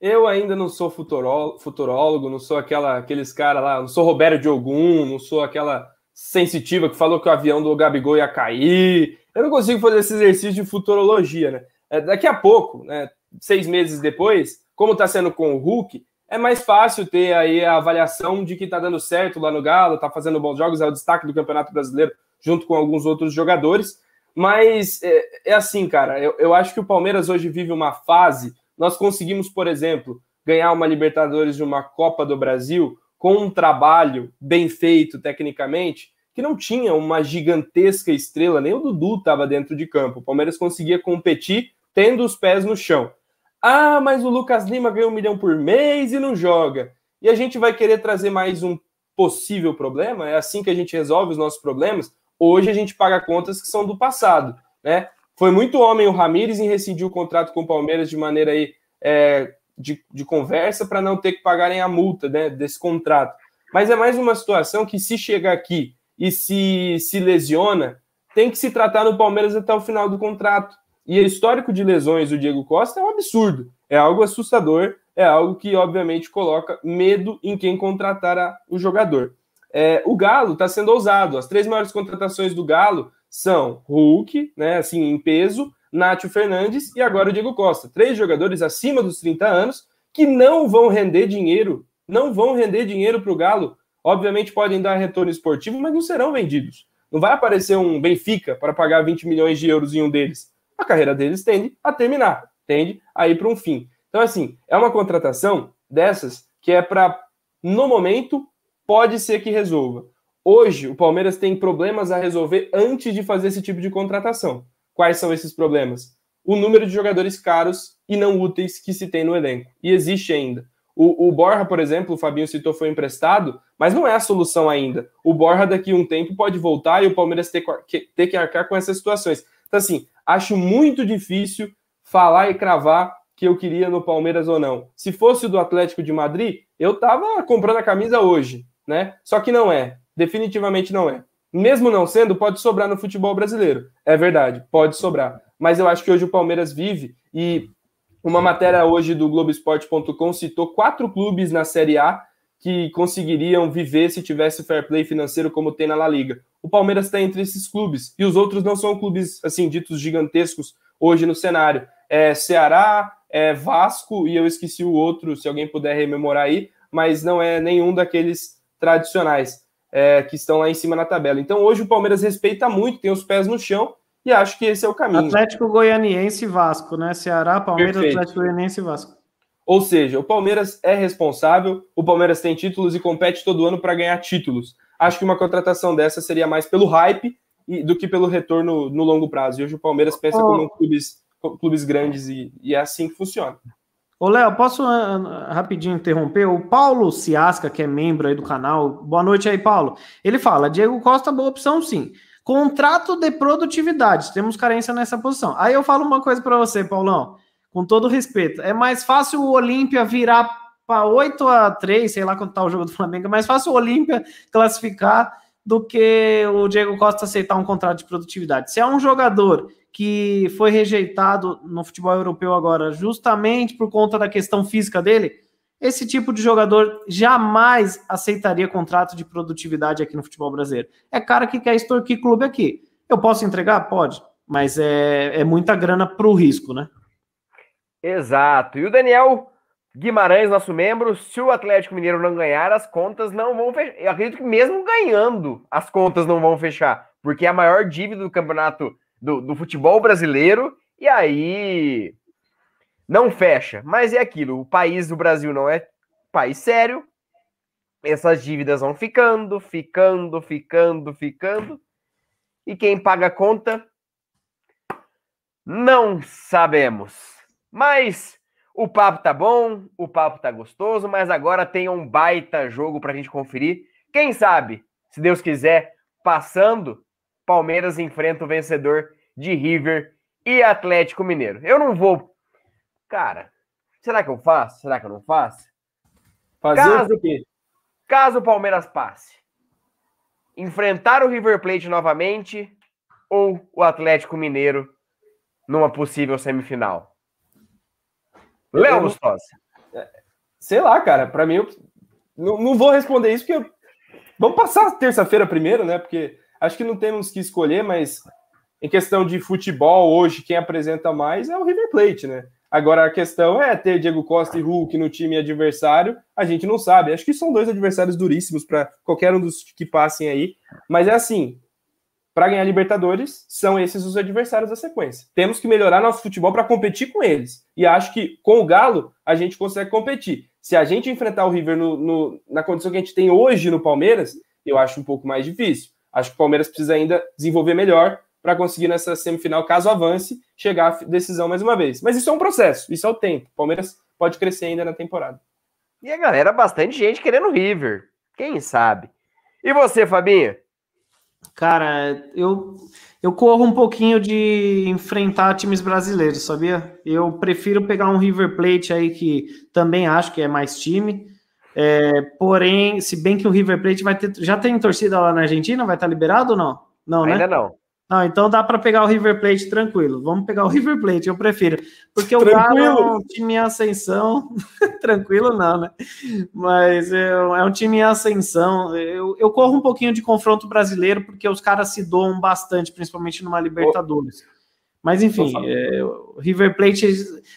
Eu ainda não sou futurólogo, não sou aquela, aqueles caras lá, não sou Roberto Diogun, não sou aquela sensitiva que falou que o avião do Gabigol ia cair. Eu não consigo fazer esse exercício de futurologia, né? É, daqui a pouco, né, seis meses depois, como está sendo com o Hulk, é mais fácil ter aí a avaliação de que está dando certo lá no Galo, está fazendo bons jogos, é o destaque do Campeonato Brasileiro junto com alguns outros jogadores. Mas é, é assim, cara, eu, eu acho que o Palmeiras hoje vive uma fase. Nós conseguimos, por exemplo, ganhar uma Libertadores de uma Copa do Brasil com um trabalho bem feito tecnicamente, que não tinha uma gigantesca estrela, nem o Dudu estava dentro de campo. O Palmeiras conseguia competir tendo os pés no chão. Ah, mas o Lucas Lima ganha um milhão por mês e não joga. E a gente vai querer trazer mais um possível problema? É assim que a gente resolve os nossos problemas? Hoje a gente paga contas que são do passado, né? Foi muito homem o Ramires em rescindir o contrato com o Palmeiras de maneira aí é, de, de conversa para não ter que pagarem a multa né, desse contrato. Mas é mais uma situação que, se chega aqui e se, se lesiona, tem que se tratar no Palmeiras até o final do contrato. E o histórico de lesões do Diego Costa é um absurdo, é algo assustador, é algo que, obviamente, coloca medo em quem contratar o jogador. É, o Galo está sendo ousado. As três maiores contratações do Galo são Hulk, né, assim, em peso, Nátio Fernandes e agora o Diego Costa. Três jogadores acima dos 30 anos que não vão render dinheiro, não vão render dinheiro para o Galo. Obviamente podem dar retorno esportivo, mas não serão vendidos. Não vai aparecer um Benfica para pagar 20 milhões de euros em um deles. A carreira deles tende a terminar, tende a ir para um fim. Então, assim, é uma contratação dessas que é para, no momento, pode ser que resolva. Hoje, o Palmeiras tem problemas a resolver antes de fazer esse tipo de contratação. Quais são esses problemas? O número de jogadores caros e não úteis que se tem no elenco. E existe ainda. O, o, Borja, por exemplo, o Fabinho citou, foi emprestado, mas não é a solução ainda. O Borja, daqui a um tempo, pode voltar e o Palmeiras ter que, ter que arcar com essas situações. Então, assim, acho muito difícil falar e cravar que eu queria no Palmeiras ou não. Se fosse do Atlético de Madrid, eu tava comprando a camisa hoje né? Só que não é, definitivamente não é. Mesmo não sendo, pode sobrar no futebol brasileiro. É verdade, pode sobrar. Mas eu acho que hoje o Palmeiras vive e uma matéria hoje do Globoesporte.com citou quatro clubes na Série A que conseguiriam viver se tivesse fair play financeiro como tem na La Liga. O Palmeiras está entre esses clubes e os outros não são clubes assim ditos gigantescos hoje no cenário. É Ceará, é Vasco e eu esqueci o outro, se alguém puder rememorar aí, mas não é nenhum daqueles tradicionais é, que estão lá em cima na tabela. Então hoje o Palmeiras respeita muito, tem os pés no chão e acho que esse é o caminho. Atlético Goianiense e Vasco, né? Ceará, Palmeiras, Perfeito. Atlético Goianiense e Vasco. Ou seja, o Palmeiras é responsável, o Palmeiras tem títulos e compete todo ano para ganhar títulos. Acho que uma contratação dessa seria mais pelo hype do que pelo retorno no longo prazo. E hoje o Palmeiras pensa oh. como clubes, clubes grandes e, e é assim que funciona. Ô, Léo, posso uh, rapidinho interromper? O Paulo Ciasca, que é membro aí do canal, boa noite aí, Paulo. Ele fala: Diego Costa, boa opção, sim. Contrato de produtividade, temos carência nessa posição. Aí eu falo uma coisa para você, Paulão, com todo respeito: é mais fácil o Olímpia virar para 8 a 3, sei lá quanto tá o jogo do Flamengo, é mais fácil o Olímpia classificar do que o Diego Costa aceitar um contrato de produtividade. Se é um jogador que foi rejeitado no futebol europeu agora, justamente por conta da questão física dele, esse tipo de jogador jamais aceitaria contrato de produtividade aqui no futebol brasileiro. É cara que quer extorquir clube aqui. Eu posso entregar? Pode, mas é, é muita grana para o risco, né? Exato. E o Daniel Guimarães, nosso membro, se o Atlético Mineiro não ganhar, as contas não vão fechar. Eu acredito que mesmo ganhando, as contas não vão fechar, porque é a maior dívida do campeonato do, do futebol brasileiro, e aí não fecha. Mas é aquilo, o país do Brasil não é país sério, essas dívidas vão ficando, ficando, ficando, ficando, e quem paga a conta, não sabemos. Mas o papo tá bom, o papo tá gostoso, mas agora tem um baita jogo pra gente conferir. Quem sabe, se Deus quiser, passando, Palmeiras enfrenta o vencedor de River e Atlético Mineiro. Eu não vou. Cara, será que eu faço? Será que eu não faço? Fazer caso, o quê? Caso o Palmeiras passe, enfrentar o River Plate novamente ou o Atlético Mineiro numa possível semifinal? Léo Lustosa. Sei lá, cara. Para mim, eu não, não, vou responder isso, porque vamos passar terça-feira primeiro, né? Porque acho que não temos que escolher, mas em questão de futebol, hoje, quem apresenta mais é o River Plate, né? Agora a questão é ter Diego Costa e Hulk no time adversário, a gente não sabe. Acho que são dois adversários duríssimos para qualquer um dos que passem aí. Mas é assim, para ganhar Libertadores, são esses os adversários da sequência. Temos que melhorar nosso futebol para competir com eles. E acho que com o Galo a gente consegue competir. Se a gente enfrentar o River no, no, na condição que a gente tem hoje no Palmeiras, eu acho um pouco mais difícil. Acho que o Palmeiras precisa ainda desenvolver melhor para conseguir nessa semifinal, caso avance, chegar à decisão mais uma vez. Mas isso é um processo, isso é o tempo. O Palmeiras pode crescer ainda na temporada. E a galera, bastante gente querendo o River. Quem sabe? E você, Fabinho? Cara, eu, eu corro um pouquinho de enfrentar times brasileiros, sabia? Eu prefiro pegar um River Plate aí que também acho que é mais time. É, porém, se bem que o River Plate vai ter. Já tem torcida lá na Argentina? Vai estar liberado ou não? Não, né? Ainda não. Não, então dá para pegar o River Plate tranquilo. Vamos pegar o River Plate, eu prefiro. Porque o Galo é um time em ascensão. tranquilo não, né? Mas é, é, um time em ascensão. Eu, eu corro um pouquinho de confronto brasileiro, porque os caras se doam bastante, principalmente numa Libertadores. Mas enfim, é, o River Plate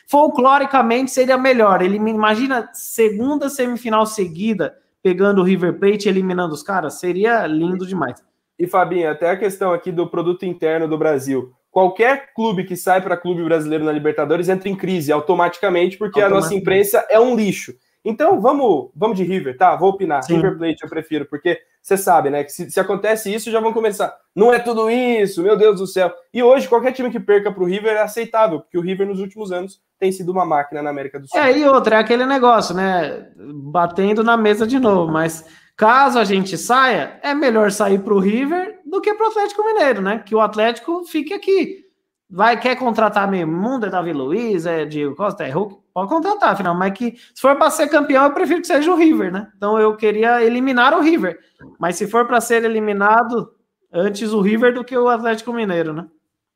folcloricamente seria melhor. Ele imagina segunda semifinal seguida pegando o River Plate e eliminando os caras, seria lindo demais. E Fabinho, até a questão aqui do produto interno do Brasil. Qualquer clube que sai para clube brasileiro na Libertadores entra em crise automaticamente, porque a nossa imprensa é um lixo. Então vamos, vamos de River, tá? Vou opinar. Sim. River Plate eu prefiro, porque você sabe, né? Que se, se, acontece isso, já vão começar. Não é tudo isso, meu Deus do céu. E hoje, qualquer time que perca para o River é aceitável, porque o River nos últimos anos tem sido uma máquina na América do Sul. É, e outra, é aquele negócio, né? Batendo na mesa de novo, mas Caso a gente saia, é melhor sair para o River do que para o Atlético Mineiro, né? Que o Atlético fique aqui. Vai, quer contratar meio mundo, é Davi Luiz, é Diego Costa, é Hulk, pode contratar, afinal, mas que se for para ser campeão, eu prefiro que seja o River, né? Então eu queria eliminar o River. Mas se for para ser eliminado, antes o River do que o Atlético Mineiro, né?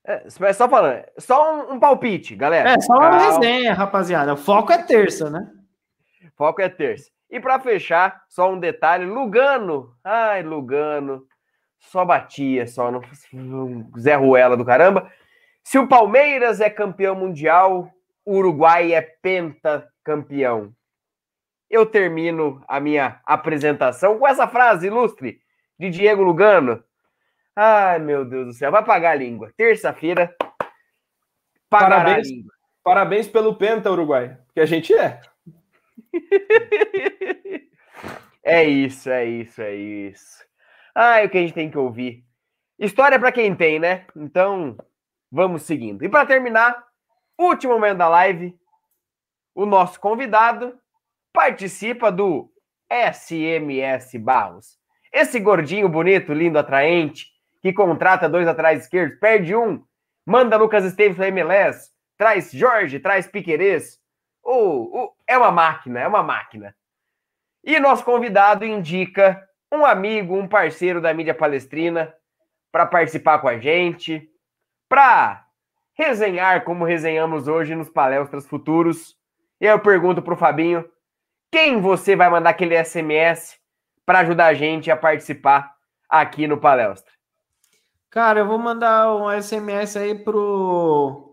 É, só falando, só um, um, palpite, galera. É, só uma resenha, rapaziada. O foco é terça, né? Foco é terça. E para fechar, só um detalhe: Lugano. Ai, Lugano. Só batia, só no Zé Ruela do caramba. Se o Palmeiras é campeão mundial, o Uruguai é pentacampeão. Eu termino a minha apresentação com essa frase ilustre de Diego Lugano. Ai, meu Deus do céu, vai pagar a língua. Terça-feira, parabéns, Parabéns pelo Penta, Uruguai, que a gente é. é isso, é isso, é isso. É o que a gente tem que ouvir. História para quem tem, né? Então, vamos seguindo. E para terminar, último momento da live, o nosso convidado participa do SMS Barros. Esse gordinho bonito, lindo, atraente, que contrata dois atrás esquerdos, perde um, manda Lucas Esteves para MLS, traz Jorge, traz Piquerez, o, o, é uma máquina, é uma máquina. E nosso convidado indica um amigo, um parceiro da mídia palestrina para participar com a gente, para resenhar como resenhamos hoje nos palestras futuros. E aí eu pergunto para o Fabinho, quem você vai mandar aquele SMS para ajudar a gente a participar aqui no palestra? Cara, eu vou mandar um SMS aí pro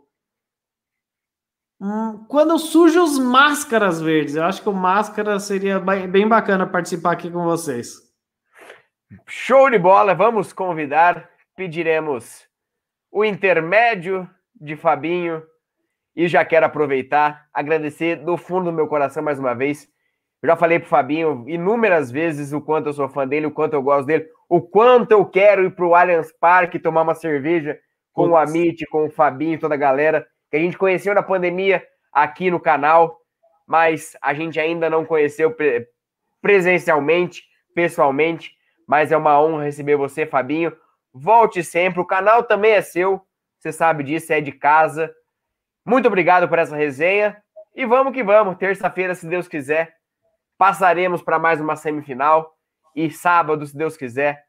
Hum, quando surgem os máscaras verdes, eu acho que o máscara seria bem bacana participar aqui com vocês. Show de bola! Vamos convidar, pediremos o intermédio de Fabinho e já quero aproveitar, agradecer do fundo do meu coração mais uma vez. Eu já falei pro Fabinho inúmeras vezes o quanto eu sou fã dele, o quanto eu gosto dele, o quanto eu quero ir pro Allianz Parque tomar uma cerveja com Putz. o Amit, com o Fabinho, toda a galera que a gente conheceu na pandemia aqui no canal, mas a gente ainda não conheceu pre presencialmente, pessoalmente. Mas é uma honra receber você, Fabinho. Volte sempre, o canal também é seu, você sabe disso, é de casa. Muito obrigado por essa resenha e vamos que vamos. Terça-feira, se Deus quiser, passaremos para mais uma semifinal e sábado, se Deus quiser,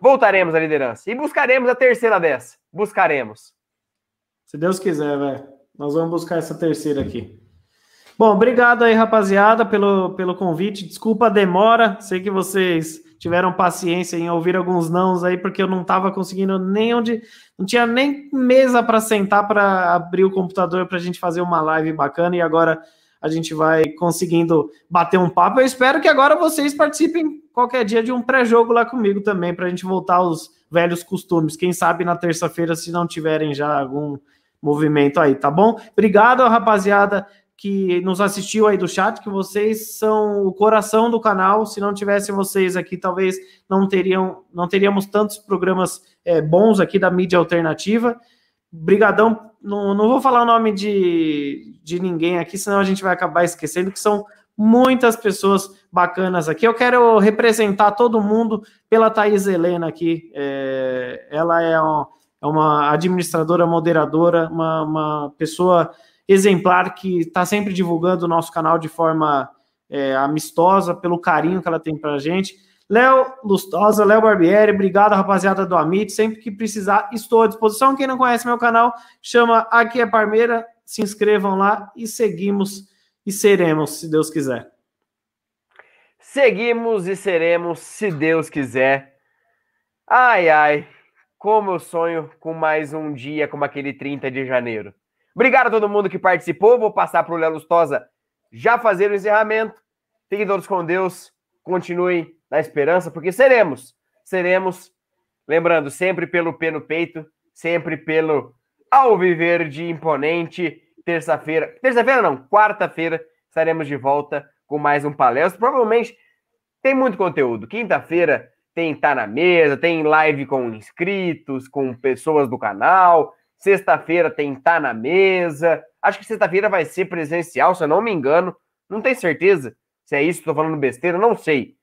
voltaremos à liderança e buscaremos a terceira dessa. Buscaremos. Se Deus quiser, velho. Nós vamos buscar essa terceira aqui. Bom, obrigado aí, rapaziada, pelo, pelo convite. Desculpa a demora. Sei que vocês tiveram paciência em ouvir alguns nãos aí, porque eu não estava conseguindo nem onde. Não tinha nem mesa para sentar para abrir o computador para a gente fazer uma live bacana. E agora a gente vai conseguindo bater um papo. Eu espero que agora vocês participem qualquer dia de um pré-jogo lá comigo também, para a gente voltar aos velhos costumes. Quem sabe na terça-feira, se não tiverem já algum movimento aí, tá bom? Obrigado, rapaziada, que nos assistiu aí do chat, que vocês são o coração do canal. Se não tivesse vocês aqui, talvez não teriam, não teríamos tantos programas é, bons aqui da mídia alternativa. Brigadão, não, não vou falar o nome de, de ninguém aqui, senão a gente vai acabar esquecendo que são muitas pessoas bacanas aqui. Eu quero representar todo mundo pela Thaís Helena aqui. É, ela é um, é uma administradora moderadora, uma, uma pessoa exemplar que está sempre divulgando o nosso canal de forma é, amistosa, pelo carinho que ela tem para a gente. Léo Lustosa, Léo Barbieri, obrigado, rapaziada do Amit. Sempre que precisar, estou à disposição. Quem não conhece meu canal, chama Aqui é Parmeira. Se inscrevam lá e seguimos e seremos, se Deus quiser. Seguimos e seremos, se Deus quiser. Ai, ai. Como eu sonho com mais um dia como aquele 30 de janeiro. Obrigado a todo mundo que participou. Vou passar para o Léo Lustosa já fazer o encerramento. Fiquem todos com Deus. Continuem na esperança, porque seremos. Seremos. Lembrando, sempre pelo pé no peito, sempre pelo Alviverde imponente. Terça-feira. Terça-feira não, quarta-feira estaremos de volta com mais um palestra. Provavelmente tem muito conteúdo. Quinta-feira tem Tá na Mesa, tem live com inscritos, com pessoas do canal. Sexta-feira tem Tá na Mesa. Acho que sexta-feira vai ser presencial, se eu não me engano. Não tenho certeza se é isso estou falando besteira, não sei.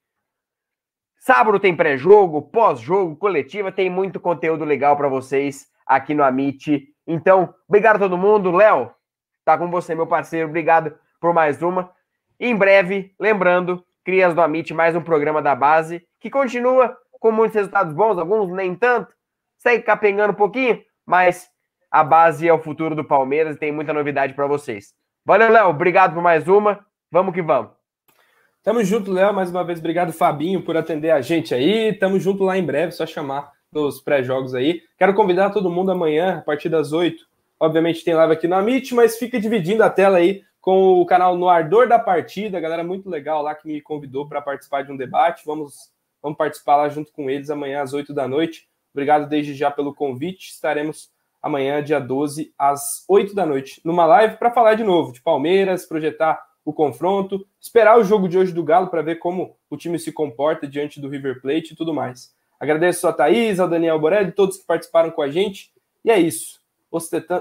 Sábado tem pré-jogo, pós-jogo, coletiva, tem muito conteúdo legal para vocês aqui no Amit. Então, obrigado a todo mundo. Léo, tá com você, meu parceiro. Obrigado por mais uma. em breve, lembrando, Crias do Amit, mais um programa da base, que continua com muitos resultados bons, alguns nem tanto, segue capengando um pouquinho, mas a base é o futuro do Palmeiras e tem muita novidade para vocês. Valeu, Léo, obrigado por mais uma, vamos que vamos. Tamo junto, Léo, mais uma vez, obrigado, Fabinho, por atender a gente aí, tamo junto lá em breve, só chamar dos pré-jogos aí. Quero convidar todo mundo amanhã, a partir das 8, obviamente tem live aqui no Amit, mas fica dividindo a tela aí com o canal No Ardor da Partida, galera muito legal lá que me convidou para participar de um debate. Vamos, vamos participar lá junto com eles amanhã às 8 da noite. Obrigado desde já pelo convite. Estaremos amanhã, dia 12, às 8 da noite, numa live para falar de novo de Palmeiras, projetar o confronto, esperar o jogo de hoje do Galo para ver como o time se comporta diante do River Plate e tudo mais. Agradeço a Thaís, ao Daniel Borelli, todos que participaram com a gente. E é isso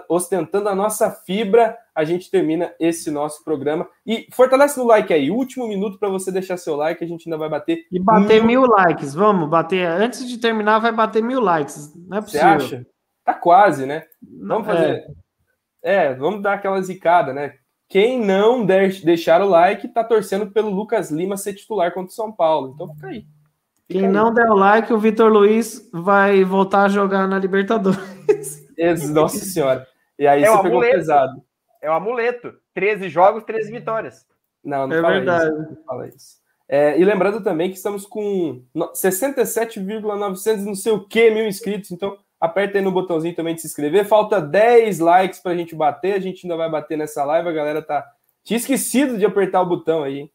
ostentando a nossa fibra, a gente termina esse nosso programa. E fortalece no like aí, último minuto para você deixar seu like, a gente ainda vai bater. E bater mil, mil likes, vamos bater. Antes de terminar, vai bater mil likes. Não é possível. Você acha? Tá quase, né? Vamos fazer. É, é vamos dar aquela zicada, né? Quem não deixar o like tá torcendo pelo Lucas Lima ser titular contra o São Paulo. Então fica aí. Fica Quem aí. não der o like, o Vitor Luiz vai voltar a jogar na Libertadores. Nossa senhora. E aí é você pegou amuleto. pesado. É o um amuleto. 13 jogos, 13 vitórias. Não, não é fala verdade. isso. Não fala isso. É, e lembrando também que estamos com 67,900 não sei o que mil inscritos, então Aperta aí no botãozinho também de se inscrever. Falta 10 likes para a gente bater. A gente ainda vai bater nessa live. A galera tá. Tinha esquecido de apertar o botão aí.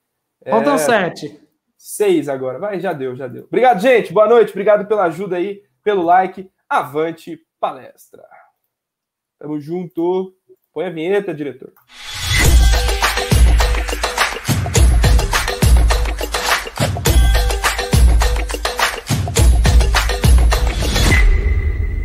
Faltam é... 7. 6 agora. Vai, já deu, já deu. Obrigado, gente. Boa noite. Obrigado pela ajuda aí, pelo like. Avante palestra. Tamo junto. Põe a vinheta, diretor.